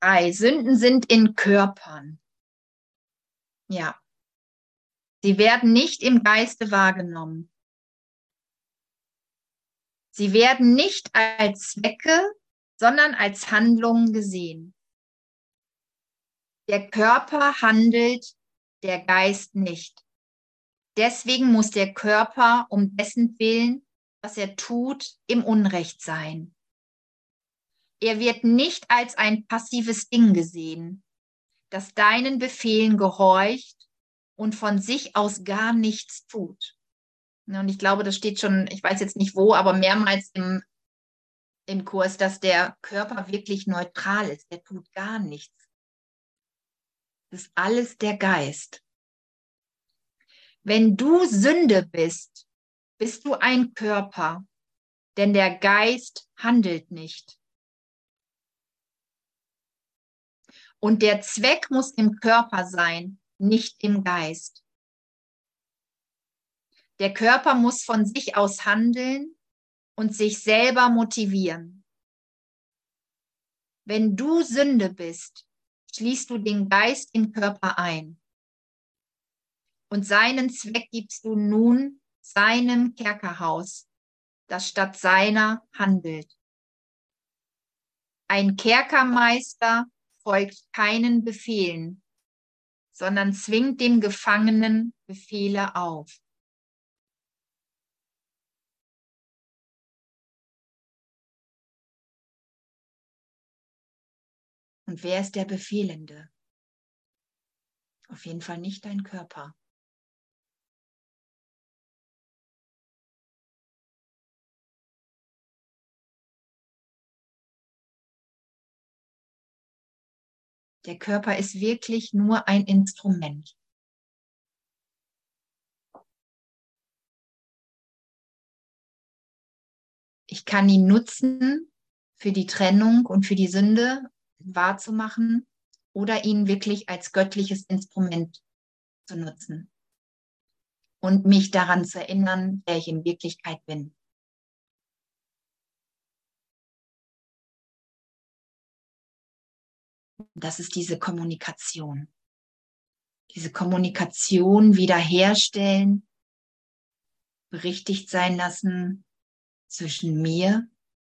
Drei Sünden sind in Körpern. Ja. Sie werden nicht im Geiste wahrgenommen. Sie werden nicht als Zwecke, sondern als Handlungen gesehen. Der Körper handelt, der Geist nicht. Deswegen muss der Körper um dessen Willen, was er tut, im Unrecht sein. Er wird nicht als ein passives Ding gesehen, das deinen Befehlen gehorcht und von sich aus gar nichts tut. Und ich glaube, das steht schon, ich weiß jetzt nicht wo, aber mehrmals im, im Kurs, dass der Körper wirklich neutral ist. Der tut gar nichts. Das ist alles der Geist. Wenn du Sünde bist, bist du ein Körper, denn der Geist handelt nicht. Und der Zweck muss im Körper sein, nicht im Geist. Der Körper muss von sich aus handeln und sich selber motivieren. Wenn du Sünde bist, schließt du den Geist im Körper ein. Und seinen Zweck gibst du nun seinem Kerkerhaus, das statt seiner handelt. Ein Kerkermeister folgt keinen Befehlen, sondern zwingt dem Gefangenen Befehle auf. Und wer ist der Befehlende? Auf jeden Fall nicht dein Körper. Der Körper ist wirklich nur ein Instrument. Ich kann ihn nutzen für die Trennung und für die Sünde wahrzumachen oder ihn wirklich als göttliches Instrument zu nutzen und mich daran zu erinnern, wer ich in Wirklichkeit bin. Das ist diese Kommunikation. Diese Kommunikation wiederherstellen, berichtigt sein lassen zwischen mir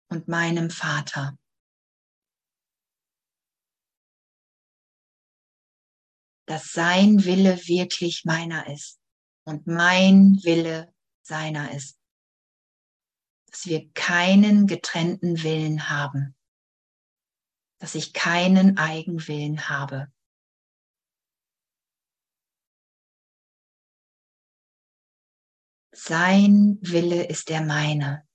und meinem Vater. Dass sein Wille wirklich meiner ist und mein Wille seiner ist. Dass wir keinen getrennten Willen haben dass ich keinen Eigenwillen habe. Sein Wille ist der meine.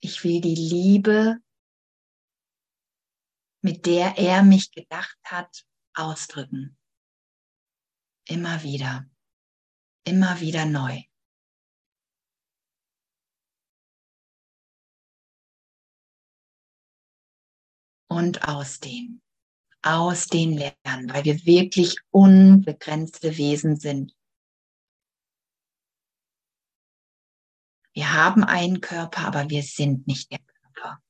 Ich will die Liebe, mit der er mich gedacht hat, ausdrücken. Immer wieder, immer wieder neu. und ausdehnen. Ausdehnen lernen, weil wir wirklich unbegrenzte Wesen sind. Wir haben einen Körper, aber wir sind nicht der Körper.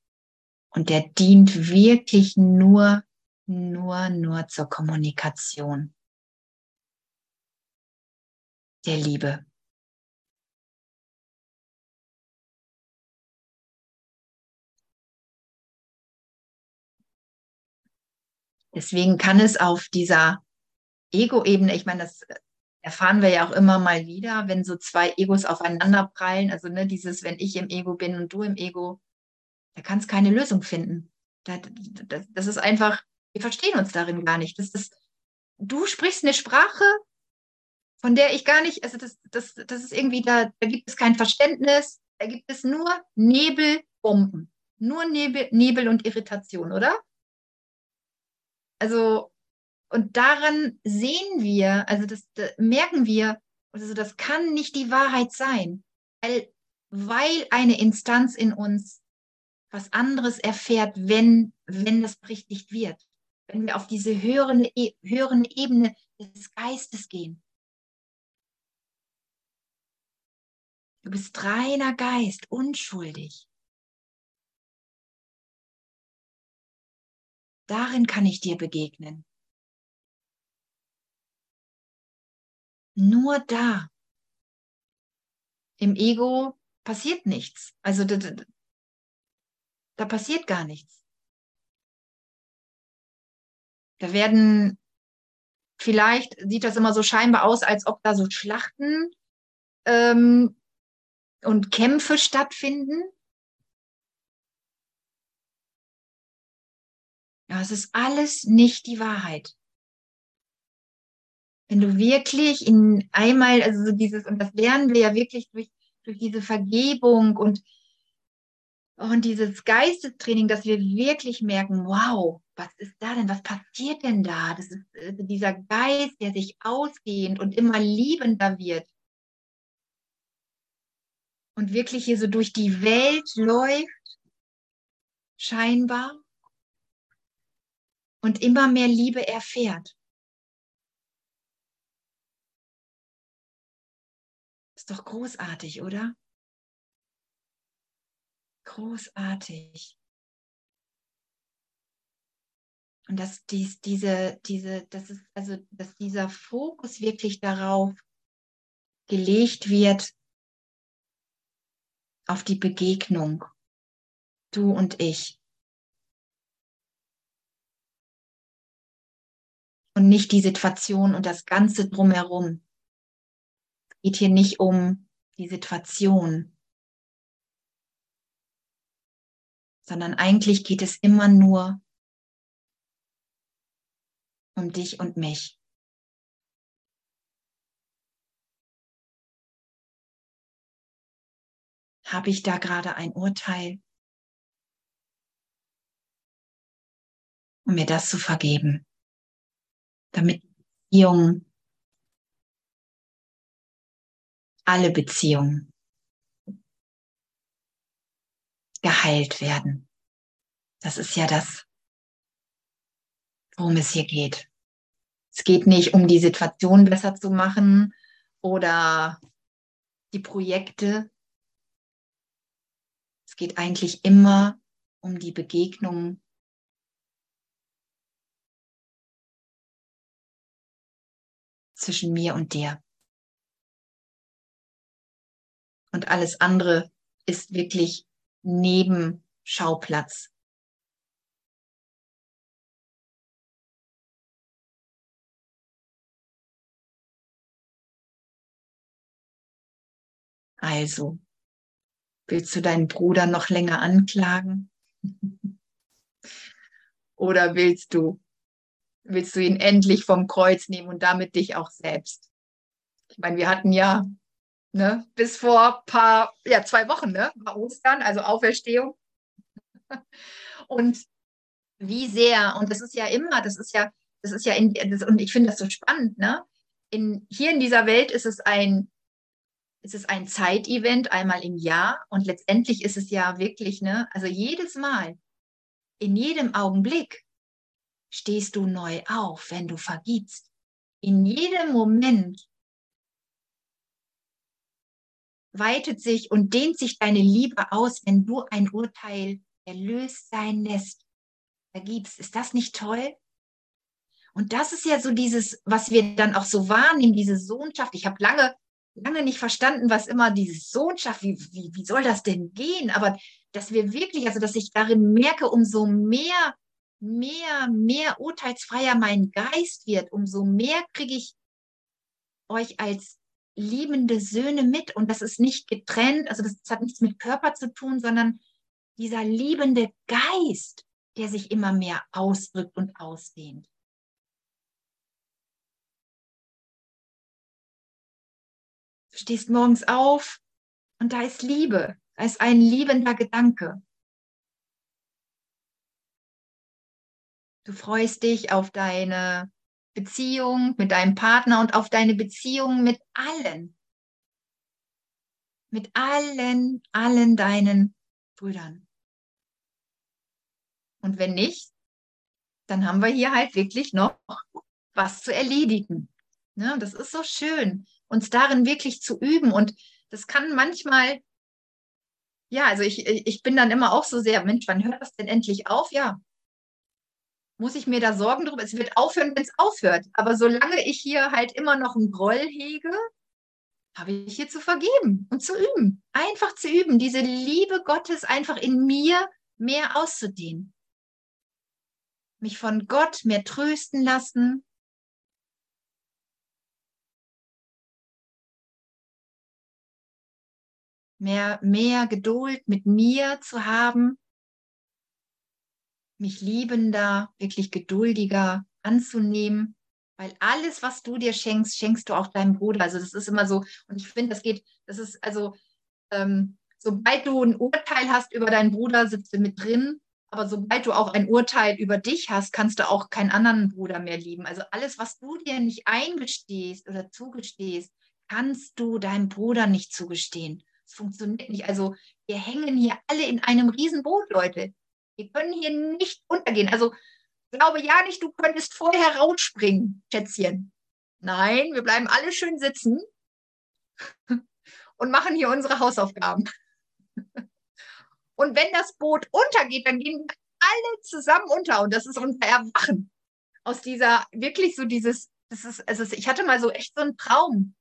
Und der dient wirklich nur, nur, nur zur Kommunikation der Liebe. Deswegen kann es auf dieser Ego-Ebene, ich meine, das erfahren wir ja auch immer mal wieder, wenn so zwei Egos aufeinander prallen, also ne, dieses, wenn ich im Ego bin und du im Ego, da kann es keine Lösung finden. Das, das, das, ist einfach, wir verstehen uns darin gar nicht. Das ist, du sprichst eine Sprache, von der ich gar nicht, also das, das, das ist irgendwie, da, da gibt es kein Verständnis, da gibt es nur Nebelbomben. Nur Nebel, Nebel und Irritation, oder? Also, und daran sehen wir, also das, das merken wir, also das kann nicht die Wahrheit sein, weil, weil eine Instanz in uns was anderes erfährt, wenn, wenn das berichtigt wird. Wenn wir auf diese höheren, e, höheren Ebene des Geistes gehen. Du bist reiner Geist, unschuldig. Darin kann ich dir begegnen. Nur da. Im Ego passiert nichts. Also da, passiert gar nichts. Da werden, vielleicht sieht das immer so scheinbar aus, als ob da so Schlachten ähm, und Kämpfe stattfinden. Ja, es ist alles nicht die Wahrheit. Wenn du wirklich in einmal, also so dieses, und das lernen wir ja wirklich durch, durch diese Vergebung und, und dieses Geistestraining, dass wir wirklich merken, wow, was ist da denn? Was passiert denn da? Das ist also dieser Geist, der sich ausgehend und immer liebender wird. Und wirklich hier so durch die Welt läuft, scheinbar, und immer mehr Liebe erfährt. Ist doch großartig, oder? Großartig. Und dass dies, diese, diese, das ist, also, dass dieser Fokus wirklich darauf gelegt wird, auf die Begegnung, du und ich. und nicht die Situation und das Ganze drumherum. Es geht hier nicht um die Situation, sondern eigentlich geht es immer nur um dich und mich. Habe ich da gerade ein Urteil? Um mir das zu vergeben damit Beziehungen, alle Beziehungen geheilt werden. Das ist ja das, worum es hier geht. Es geht nicht um die Situation besser zu machen oder die Projekte. Es geht eigentlich immer um die Begegnung zwischen mir und dir. Und alles andere ist wirklich Nebenschauplatz. Also, willst du deinen Bruder noch länger anklagen? Oder willst du willst du ihn endlich vom Kreuz nehmen und damit dich auch selbst. Ich meine, wir hatten ja ne, bis vor paar, ja, zwei Wochen, ne, war Ostern, also Auferstehung. Und wie sehr, und das ist ja immer, das ist ja, das ist ja in, das, und ich finde das so spannend, ne? In, hier in dieser Welt ist es ein, ist es ein Zeitevent einmal im Jahr und letztendlich ist es ja wirklich, ne, also jedes Mal, in jedem Augenblick stehst du neu auf, wenn du vergibst. In jedem Moment weitet sich und dehnt sich deine Liebe aus, wenn du ein Urteil erlöst sein lässt, vergibst. Ist das nicht toll? Und das ist ja so dieses, was wir dann auch so wahrnehmen, diese Sohnschaft. Ich habe lange, lange nicht verstanden, was immer diese Sohnschaft, wie, wie, wie soll das denn gehen? Aber dass wir wirklich, also dass ich darin merke, umso mehr mehr, mehr urteilsfreier mein Geist wird, umso mehr kriege ich euch als liebende Söhne mit und das ist nicht getrennt, also das, das hat nichts mit Körper zu tun, sondern dieser liebende Geist, der sich immer mehr ausdrückt und ausdehnt. Du stehst morgens auf und da ist Liebe, da ist ein liebender Gedanke. Du freust dich auf deine Beziehung mit deinem Partner und auf deine Beziehung mit allen. Mit allen, allen deinen Brüdern. Und wenn nicht, dann haben wir hier halt wirklich noch was zu erledigen. Ja, das ist so schön, uns darin wirklich zu üben. Und das kann manchmal, ja, also ich, ich bin dann immer auch so sehr, Mensch, wann hört das denn endlich auf? Ja, muss ich mir da Sorgen drüber? Es wird aufhören, wenn es aufhört. Aber solange ich hier halt immer noch einen Groll hege, habe ich hier zu vergeben und zu üben. Einfach zu üben, diese Liebe Gottes einfach in mir mehr auszudehnen. Mich von Gott mehr trösten lassen. Mehr, mehr Geduld mit mir zu haben mich liebender, wirklich geduldiger anzunehmen, weil alles, was du dir schenkst, schenkst du auch deinem Bruder. Also das ist immer so, und ich finde, das geht, das ist also, ähm, sobald du ein Urteil hast über deinen Bruder, sitzt du mit drin, aber sobald du auch ein Urteil über dich hast, kannst du auch keinen anderen Bruder mehr lieben. Also alles, was du dir nicht eingestehst oder zugestehst, kannst du deinem Bruder nicht zugestehen. Es funktioniert nicht. Also wir hängen hier alle in einem Riesenboot, Leute. Wir können hier nicht untergehen. Also glaube ja nicht, du könntest vorher rausspringen, Schätzchen. Nein, wir bleiben alle schön sitzen und machen hier unsere Hausaufgaben. Und wenn das Boot untergeht, dann gehen wir alle zusammen unter und das ist unser Erwachen. Aus dieser, wirklich so dieses, das ist, also ich hatte mal so echt so einen Traum,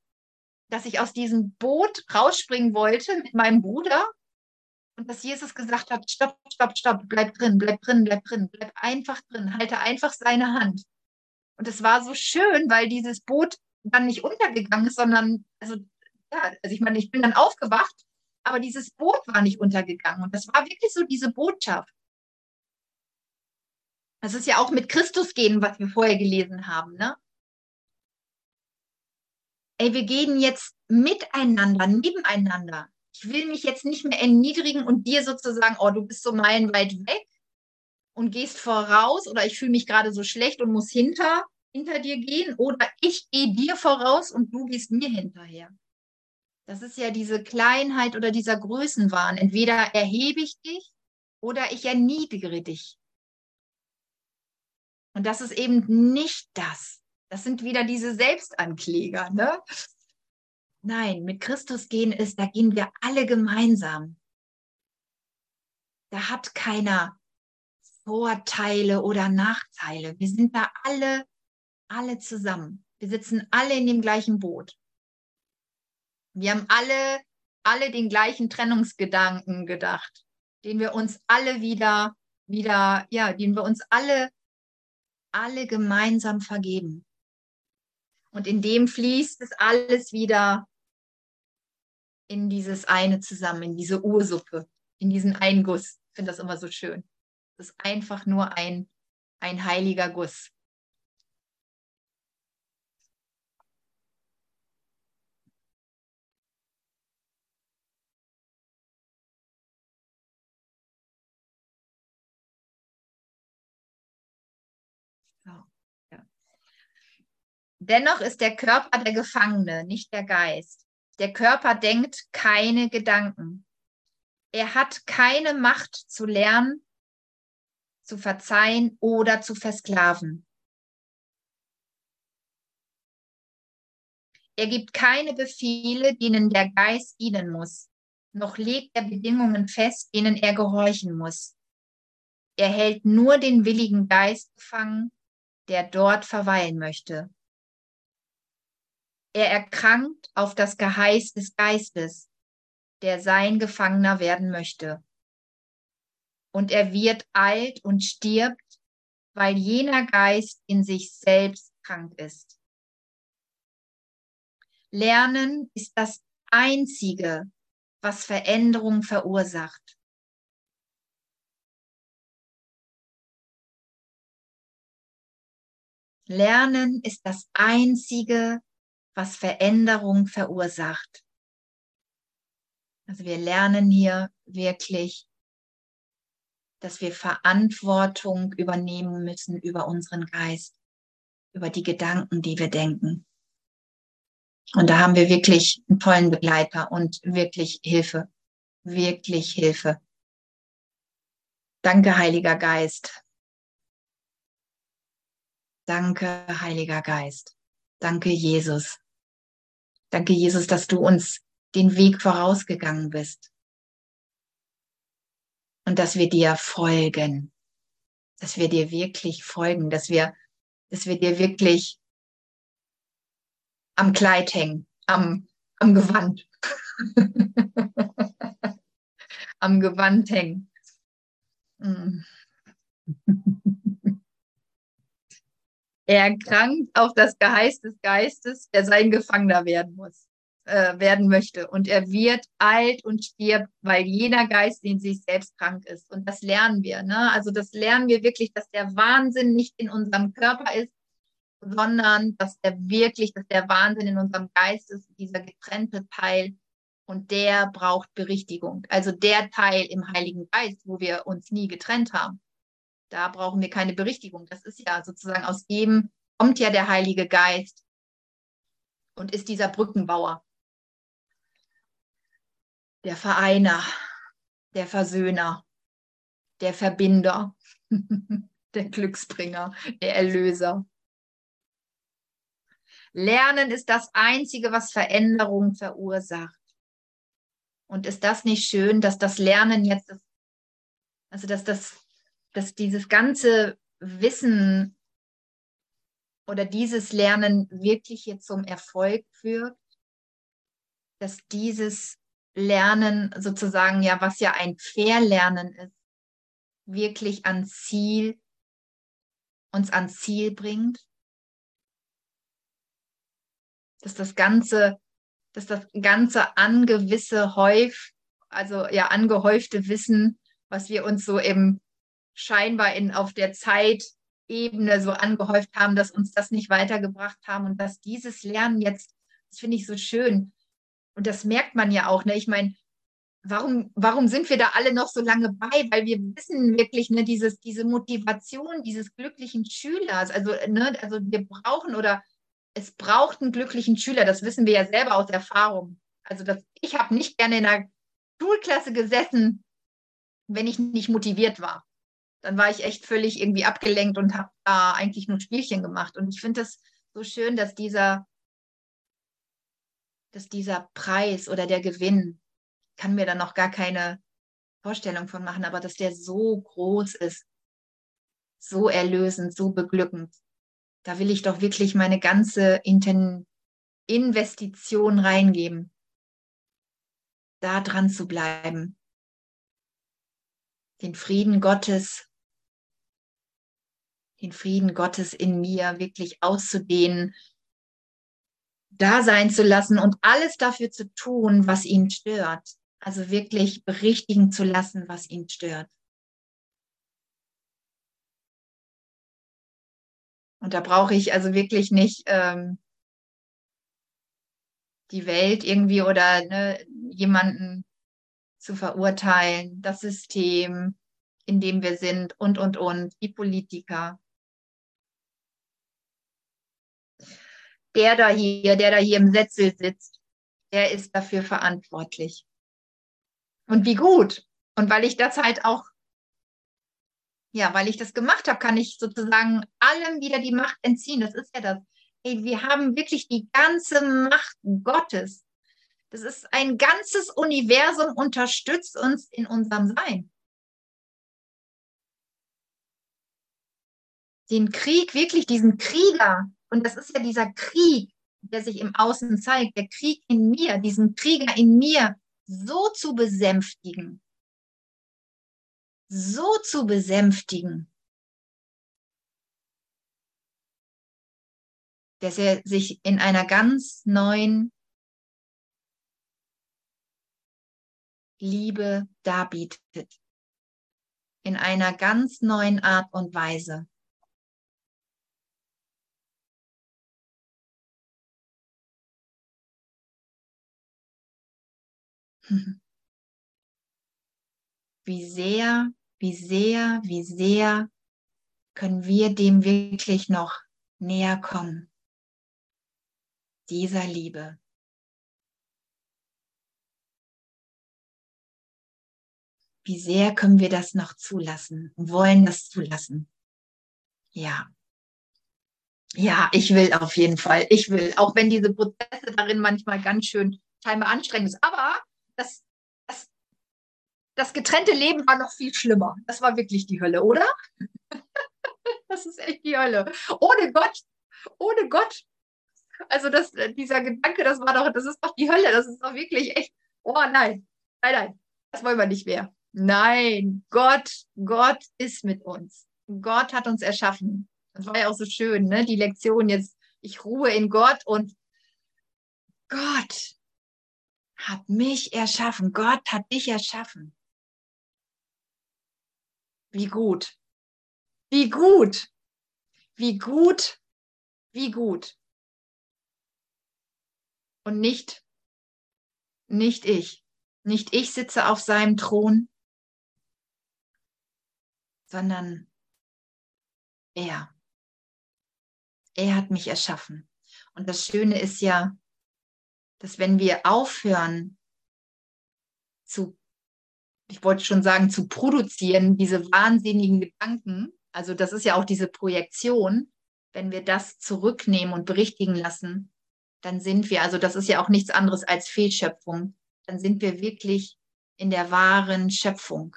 dass ich aus diesem Boot rausspringen wollte mit meinem Bruder und dass Jesus gesagt hat, stopp, stopp, stopp, bleib drin, bleib drin, bleib drin, bleib einfach drin, halte einfach seine Hand. Und es war so schön, weil dieses Boot dann nicht untergegangen ist, sondern, also, ja, also ich meine, ich bin dann aufgewacht, aber dieses Boot war nicht untergegangen. Und das war wirklich so diese Botschaft. Das ist ja auch mit Christus gehen, was wir vorher gelesen haben, ne? Ey, wir gehen jetzt miteinander, nebeneinander ich will mich jetzt nicht mehr erniedrigen und dir sozusagen, oh, du bist so meilenweit weg und gehst voraus oder ich fühle mich gerade so schlecht und muss hinter, hinter dir gehen oder ich gehe dir voraus und du gehst mir hinterher. Das ist ja diese Kleinheit oder dieser Größenwahn. Entweder erhebe ich dich oder ich erniedrige dich. Und das ist eben nicht das. Das sind wieder diese Selbstankläger. Ne? Nein, mit Christus gehen ist, da gehen wir alle gemeinsam. Da hat keiner Vorteile oder Nachteile. Wir sind da alle, alle zusammen. Wir sitzen alle in dem gleichen Boot. Wir haben alle, alle den gleichen Trennungsgedanken gedacht, den wir uns alle wieder, wieder, ja, den wir uns alle, alle gemeinsam vergeben. Und in dem fließt es alles wieder in dieses eine zusammen, in diese Ursuppe, in diesen Einguss. Ich finde das immer so schön. Das ist einfach nur ein, ein heiliger Guss. Dennoch ist der Körper der Gefangene, nicht der Geist. Der Körper denkt keine Gedanken. Er hat keine Macht zu lernen, zu verzeihen oder zu versklaven. Er gibt keine Befehle, denen der Geist dienen muss, noch legt er Bedingungen fest, denen er gehorchen muss. Er hält nur den willigen Geist gefangen, der dort verweilen möchte. Er erkrankt auf das Geheiß des Geistes, der sein Gefangener werden möchte. Und er wird alt und stirbt, weil jener Geist in sich selbst krank ist. Lernen ist das Einzige, was Veränderung verursacht. Lernen ist das Einzige, was Veränderung verursacht. Also wir lernen hier wirklich, dass wir Verantwortung übernehmen müssen über unseren Geist, über die Gedanken, die wir denken. Und da haben wir wirklich einen tollen Begleiter und wirklich Hilfe, wirklich Hilfe. Danke, Heiliger Geist. Danke, Heiliger Geist. Danke, Jesus. Danke, Jesus, dass du uns den Weg vorausgegangen bist. Und dass wir dir folgen. Dass wir dir wirklich folgen, dass wir, dass wir dir wirklich am Kleid hängen, am, am Gewand. am Gewand hängen. Mm. Er krankt auf das Geheiß des Geistes, der sein Gefangener werden muss, äh, werden möchte. Und er wird alt und stirbt, weil jener Geist in sich selbst krank ist. Und das lernen wir. Ne? Also das lernen wir wirklich, dass der Wahnsinn nicht in unserem Körper ist, sondern dass der wirklich, dass der Wahnsinn in unserem Geist ist, dieser getrennte Teil. Und der braucht Berichtigung. Also der Teil im Heiligen Geist, wo wir uns nie getrennt haben da brauchen wir keine Berichtigung. Das ist ja sozusagen aus dem kommt ja der Heilige Geist und ist dieser Brückenbauer, der Vereiner, der Versöhner, der Verbinder, der Glücksbringer, der Erlöser. Lernen ist das Einzige, was Veränderung verursacht. Und ist das nicht schön, dass das Lernen jetzt, also dass das dass dieses ganze Wissen oder dieses Lernen wirklich hier zum Erfolg führt, dass dieses Lernen sozusagen ja, was ja ein Verlernen ist, wirklich ans Ziel, uns ans Ziel bringt. Dass das ganze, dass das ganze angewisse Häuf, also ja angehäufte Wissen, was wir uns so im scheinbar in, auf der Zeitebene so angehäuft haben, dass uns das nicht weitergebracht haben und dass dieses Lernen jetzt, das finde ich so schön. Und das merkt man ja auch. Ne? Ich meine, warum, warum sind wir da alle noch so lange bei? Weil wir wissen wirklich, ne, dieses, diese Motivation dieses glücklichen Schülers, also, ne, also wir brauchen oder es braucht einen glücklichen Schüler, das wissen wir ja selber aus Erfahrung. Also das, ich habe nicht gerne in einer Schulklasse gesessen, wenn ich nicht motiviert war dann war ich echt völlig irgendwie abgelenkt und habe da eigentlich nur Spielchen gemacht. Und ich finde es so schön, dass dieser, dass dieser Preis oder der Gewinn, kann mir da noch gar keine Vorstellung von machen, aber dass der so groß ist, so erlösend, so beglückend. Da will ich doch wirklich meine ganze Inten Investition reingeben, da dran zu bleiben, den Frieden Gottes den Frieden Gottes in mir wirklich auszudehnen, da sein zu lassen und alles dafür zu tun, was ihn stört. Also wirklich berichtigen zu lassen, was ihn stört. Und da brauche ich also wirklich nicht ähm, die Welt irgendwie oder ne, jemanden zu verurteilen, das System, in dem wir sind und, und, und, die Politiker. Der da hier, der da hier im Sessel sitzt, der ist dafür verantwortlich. Und wie gut. Und weil ich das halt auch, ja, weil ich das gemacht habe, kann ich sozusagen allem wieder die Macht entziehen. Das ist ja das. Hey, wir haben wirklich die ganze Macht Gottes. Das ist ein ganzes Universum, unterstützt uns in unserem Sein. Den Krieg, wirklich diesen Krieger, und das ist ja dieser Krieg, der sich im Außen zeigt, der Krieg in mir, diesen Krieger in mir so zu besänftigen, so zu besänftigen, dass er sich in einer ganz neuen Liebe darbietet, in einer ganz neuen Art und Weise. Wie sehr, wie sehr, wie sehr können wir dem wirklich noch näher kommen. Dieser Liebe. Wie sehr können wir das noch zulassen, wollen das zulassen? Ja. Ja, ich will auf jeden Fall. Ich will, auch wenn diese Prozesse darin manchmal ganz schön scheinbar anstrengend sind. Aber das, das, das getrennte Leben war noch viel schlimmer. Das war wirklich die Hölle, oder? das ist echt die Hölle. Ohne Gott, ohne Gott. Also das, dieser Gedanke, das war doch, das ist doch die Hölle. Das ist doch wirklich echt. Oh nein, nein, nein, das wollen wir nicht mehr. Nein, Gott, Gott ist mit uns. Gott hat uns erschaffen. Das war ja auch so schön, ne? Die Lektion jetzt. Ich ruhe in Gott und Gott hat mich erschaffen. Gott hat dich erschaffen. Wie gut. Wie gut. Wie gut. Wie gut. Und nicht, nicht ich. Nicht ich sitze auf seinem Thron, sondern er. Er hat mich erschaffen. Und das Schöne ist ja, dass wenn wir aufhören zu, ich wollte schon sagen, zu produzieren, diese wahnsinnigen Gedanken, also das ist ja auch diese Projektion, wenn wir das zurücknehmen und berichtigen lassen, dann sind wir, also das ist ja auch nichts anderes als Fehlschöpfung, dann sind wir wirklich in der wahren Schöpfung.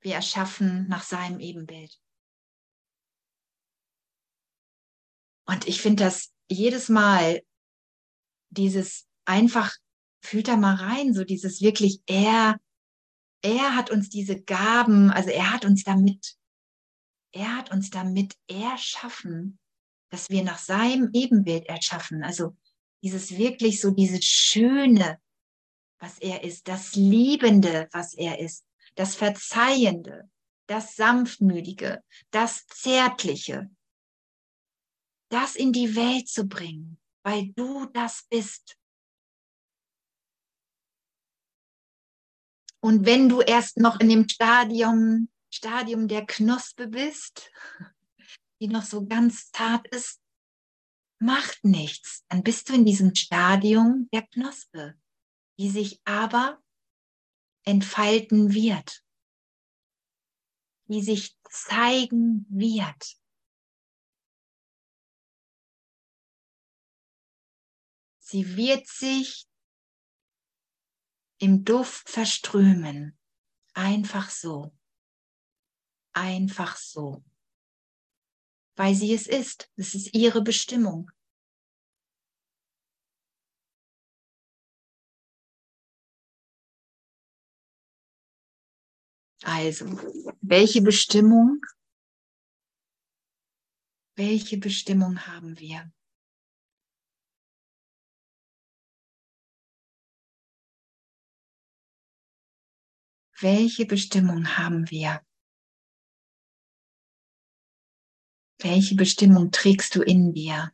Wir erschaffen nach seinem Ebenbild. Und ich finde das jedes Mal, dieses einfach, fühlt da mal rein, so dieses wirklich, er, er hat uns diese Gaben, also er hat uns damit, er hat uns damit erschaffen, dass wir nach seinem Ebenbild erschaffen. Also dieses wirklich so, dieses Schöne, was er ist, das Liebende, was er ist, das Verzeihende, das Sanftmütige, das Zärtliche, das in die Welt zu bringen, weil du das bist. Und wenn du erst noch in dem Stadium, Stadium der Knospe bist, die noch so ganz zart ist, macht nichts. Dann bist du in diesem Stadium der Knospe, die sich aber entfalten wird, die sich zeigen wird. Sie wird sich im Duft verströmen, einfach so, einfach so, weil sie es ist, es ist ihre Bestimmung. Also, welche Bestimmung? Welche Bestimmung haben wir? Welche Bestimmung haben wir? Welche Bestimmung trägst du in dir?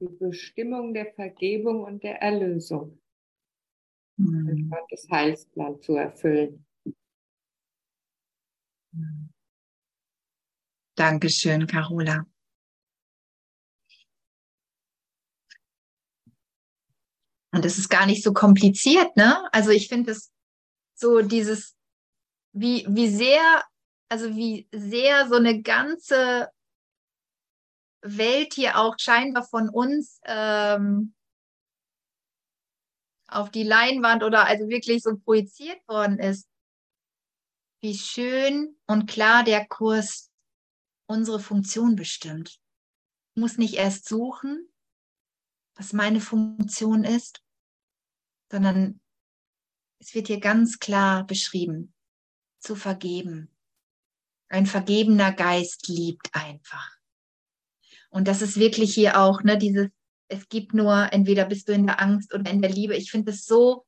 die Bestimmung der Vergebung und der Erlösung. Mhm. Gottes Heilsplan zu erfüllen. Dankeschön, Carola. Und es ist gar nicht so kompliziert, ne? Also ich finde es so dieses, wie, wie sehr, also wie sehr so eine ganze Welt hier auch scheinbar von uns ähm, auf die Leinwand oder also wirklich so projiziert worden ist, wie schön und klar der Kurs unsere Funktion bestimmt. Ich muss nicht erst suchen, was meine Funktion ist, sondern es wird hier ganz klar beschrieben, zu vergeben. Ein vergebener Geist liebt einfach. Und das ist wirklich hier auch, ne, dieses, es gibt nur, entweder bist du in der Angst oder in der Liebe. Ich finde es so,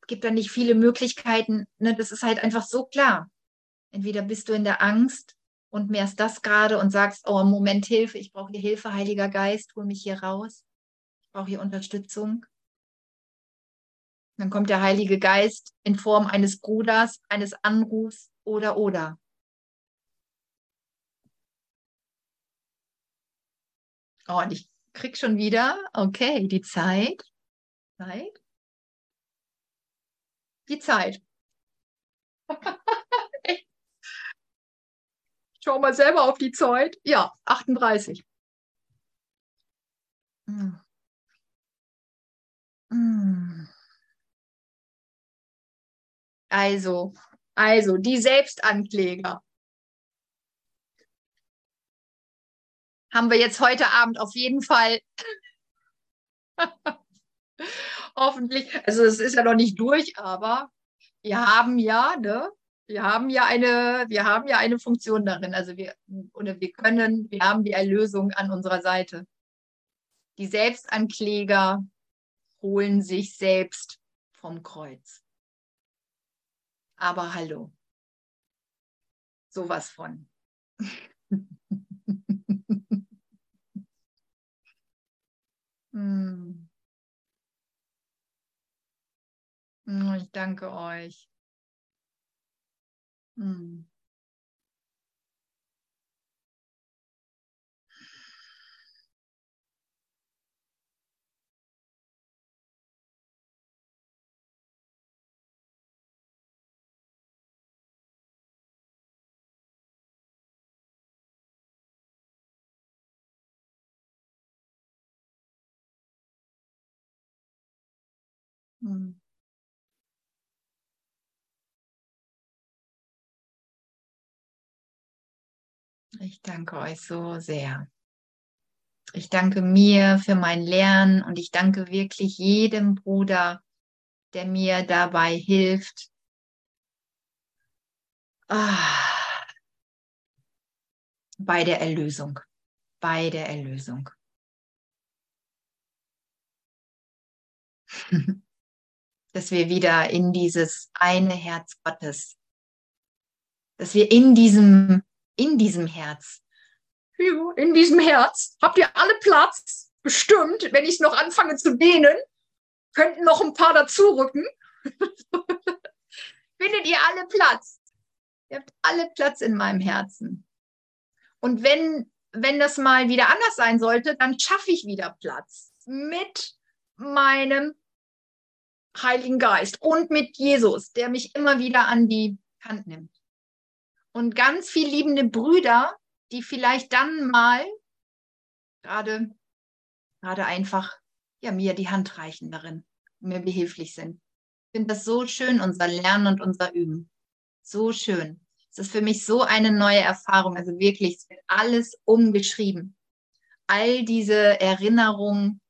es gibt da nicht viele Möglichkeiten, ne, das ist halt einfach so klar. Entweder bist du in der Angst und mehrst das gerade und sagst, oh, Moment, Hilfe, ich brauche hier Hilfe, Heiliger Geist, hol mich hier raus. Ich brauche hier Unterstützung. Dann kommt der Heilige Geist in Form eines Bruders, eines Anrufs oder oder. Oh, und ich krieg schon wieder, okay, die Zeit. Zeit. Die Zeit. ich schau mal selber auf die Zeit. Ja, 38. Hm. Hm. Also, also die Selbstankläger. Haben wir jetzt heute Abend auf jeden Fall. Hoffentlich, also es ist ja noch nicht durch, aber wir haben ja, ne, wir haben ja eine, wir haben ja eine Funktion darin. Also wir, oder wir können, wir haben die Erlösung an unserer Seite. Die Selbstankläger holen sich selbst vom Kreuz. Aber hallo. Sowas von. hm. Ich danke euch. Hm. Ich danke euch so sehr. Ich danke mir für mein Lernen und ich danke wirklich jedem Bruder, der mir dabei hilft. Ah, bei der Erlösung, bei der Erlösung. dass wir wieder in dieses eine Herz Gottes, dass wir in diesem, in diesem Herz, in diesem Herz, habt ihr alle Platz? Bestimmt, wenn ich noch anfange zu dehnen, könnten noch ein paar dazu rücken. Findet ihr alle Platz? Ihr habt alle Platz in meinem Herzen. Und wenn, wenn das mal wieder anders sein sollte, dann schaffe ich wieder Platz mit meinem Heiligen Geist und mit Jesus, der mich immer wieder an die Hand nimmt. Und ganz viel liebende Brüder, die vielleicht dann mal gerade, gerade einfach ja, mir die Hand reichen darin, mir behilflich sind. Ich finde das so schön, unser Lernen und unser Üben. So schön. Es ist für mich so eine neue Erfahrung. Also wirklich, es wird alles umgeschrieben. All diese Erinnerungen,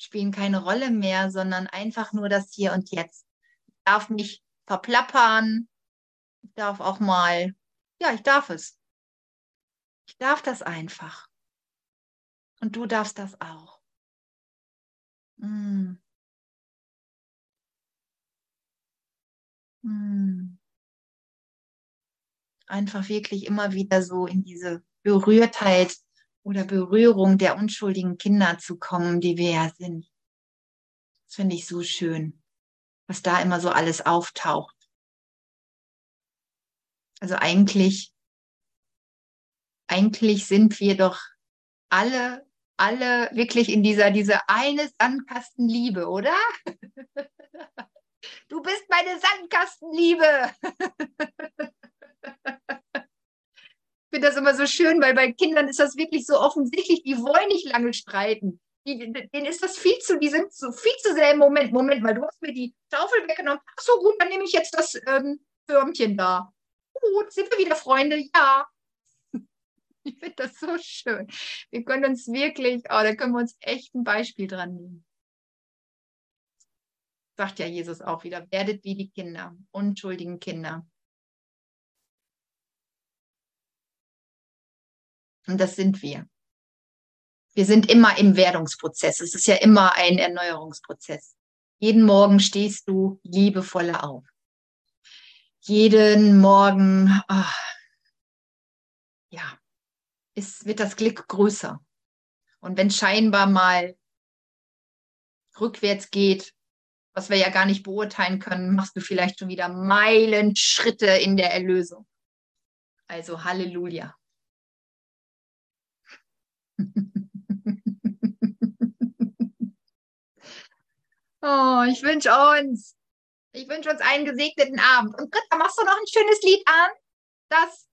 spielen keine Rolle mehr, sondern einfach nur das Hier und Jetzt. Ich darf mich verplappern, ich darf auch mal, ja, ich darf es. Ich darf das einfach. Und du darfst das auch. Mm. Mm. Einfach wirklich immer wieder so in diese Berührtheit oder Berührung der unschuldigen Kinder zu kommen, die wir ja sind. Das finde ich so schön, was da immer so alles auftaucht. Also eigentlich, eigentlich sind wir doch alle, alle wirklich in dieser, diese eine Sandkastenliebe, oder? Du bist meine Sandkastenliebe. Ich finde das immer so schön, weil bei Kindern ist das wirklich so offensichtlich, die wollen nicht lange streiten. Die, denen ist das viel zu, die sind so viel zu sehr im Moment. Moment mal, du hast mir die Schaufel weggenommen. Ach so, gut, dann nehme ich jetzt das ähm, Türmchen da. Gut, sind wir wieder Freunde? Ja. Ich finde das so schön. Wir können uns wirklich, oh, da können wir uns echt ein Beispiel dran nehmen. Sagt ja Jesus auch wieder, werdet wie die Kinder, unschuldigen Kinder. Und das sind wir. Wir sind immer im Werdungsprozess. Es ist ja immer ein Erneuerungsprozess. Jeden Morgen stehst du liebevoller auf. Jeden Morgen, ach, ja, ist, wird das Glück größer. Und wenn scheinbar mal rückwärts geht, was wir ja gar nicht beurteilen können, machst du vielleicht schon wieder Meilenschritte in der Erlösung. Also Halleluja. oh, ich wünsche uns, ich wünsche uns einen gesegneten Abend. Und Britta, machst du noch ein schönes Lied an, das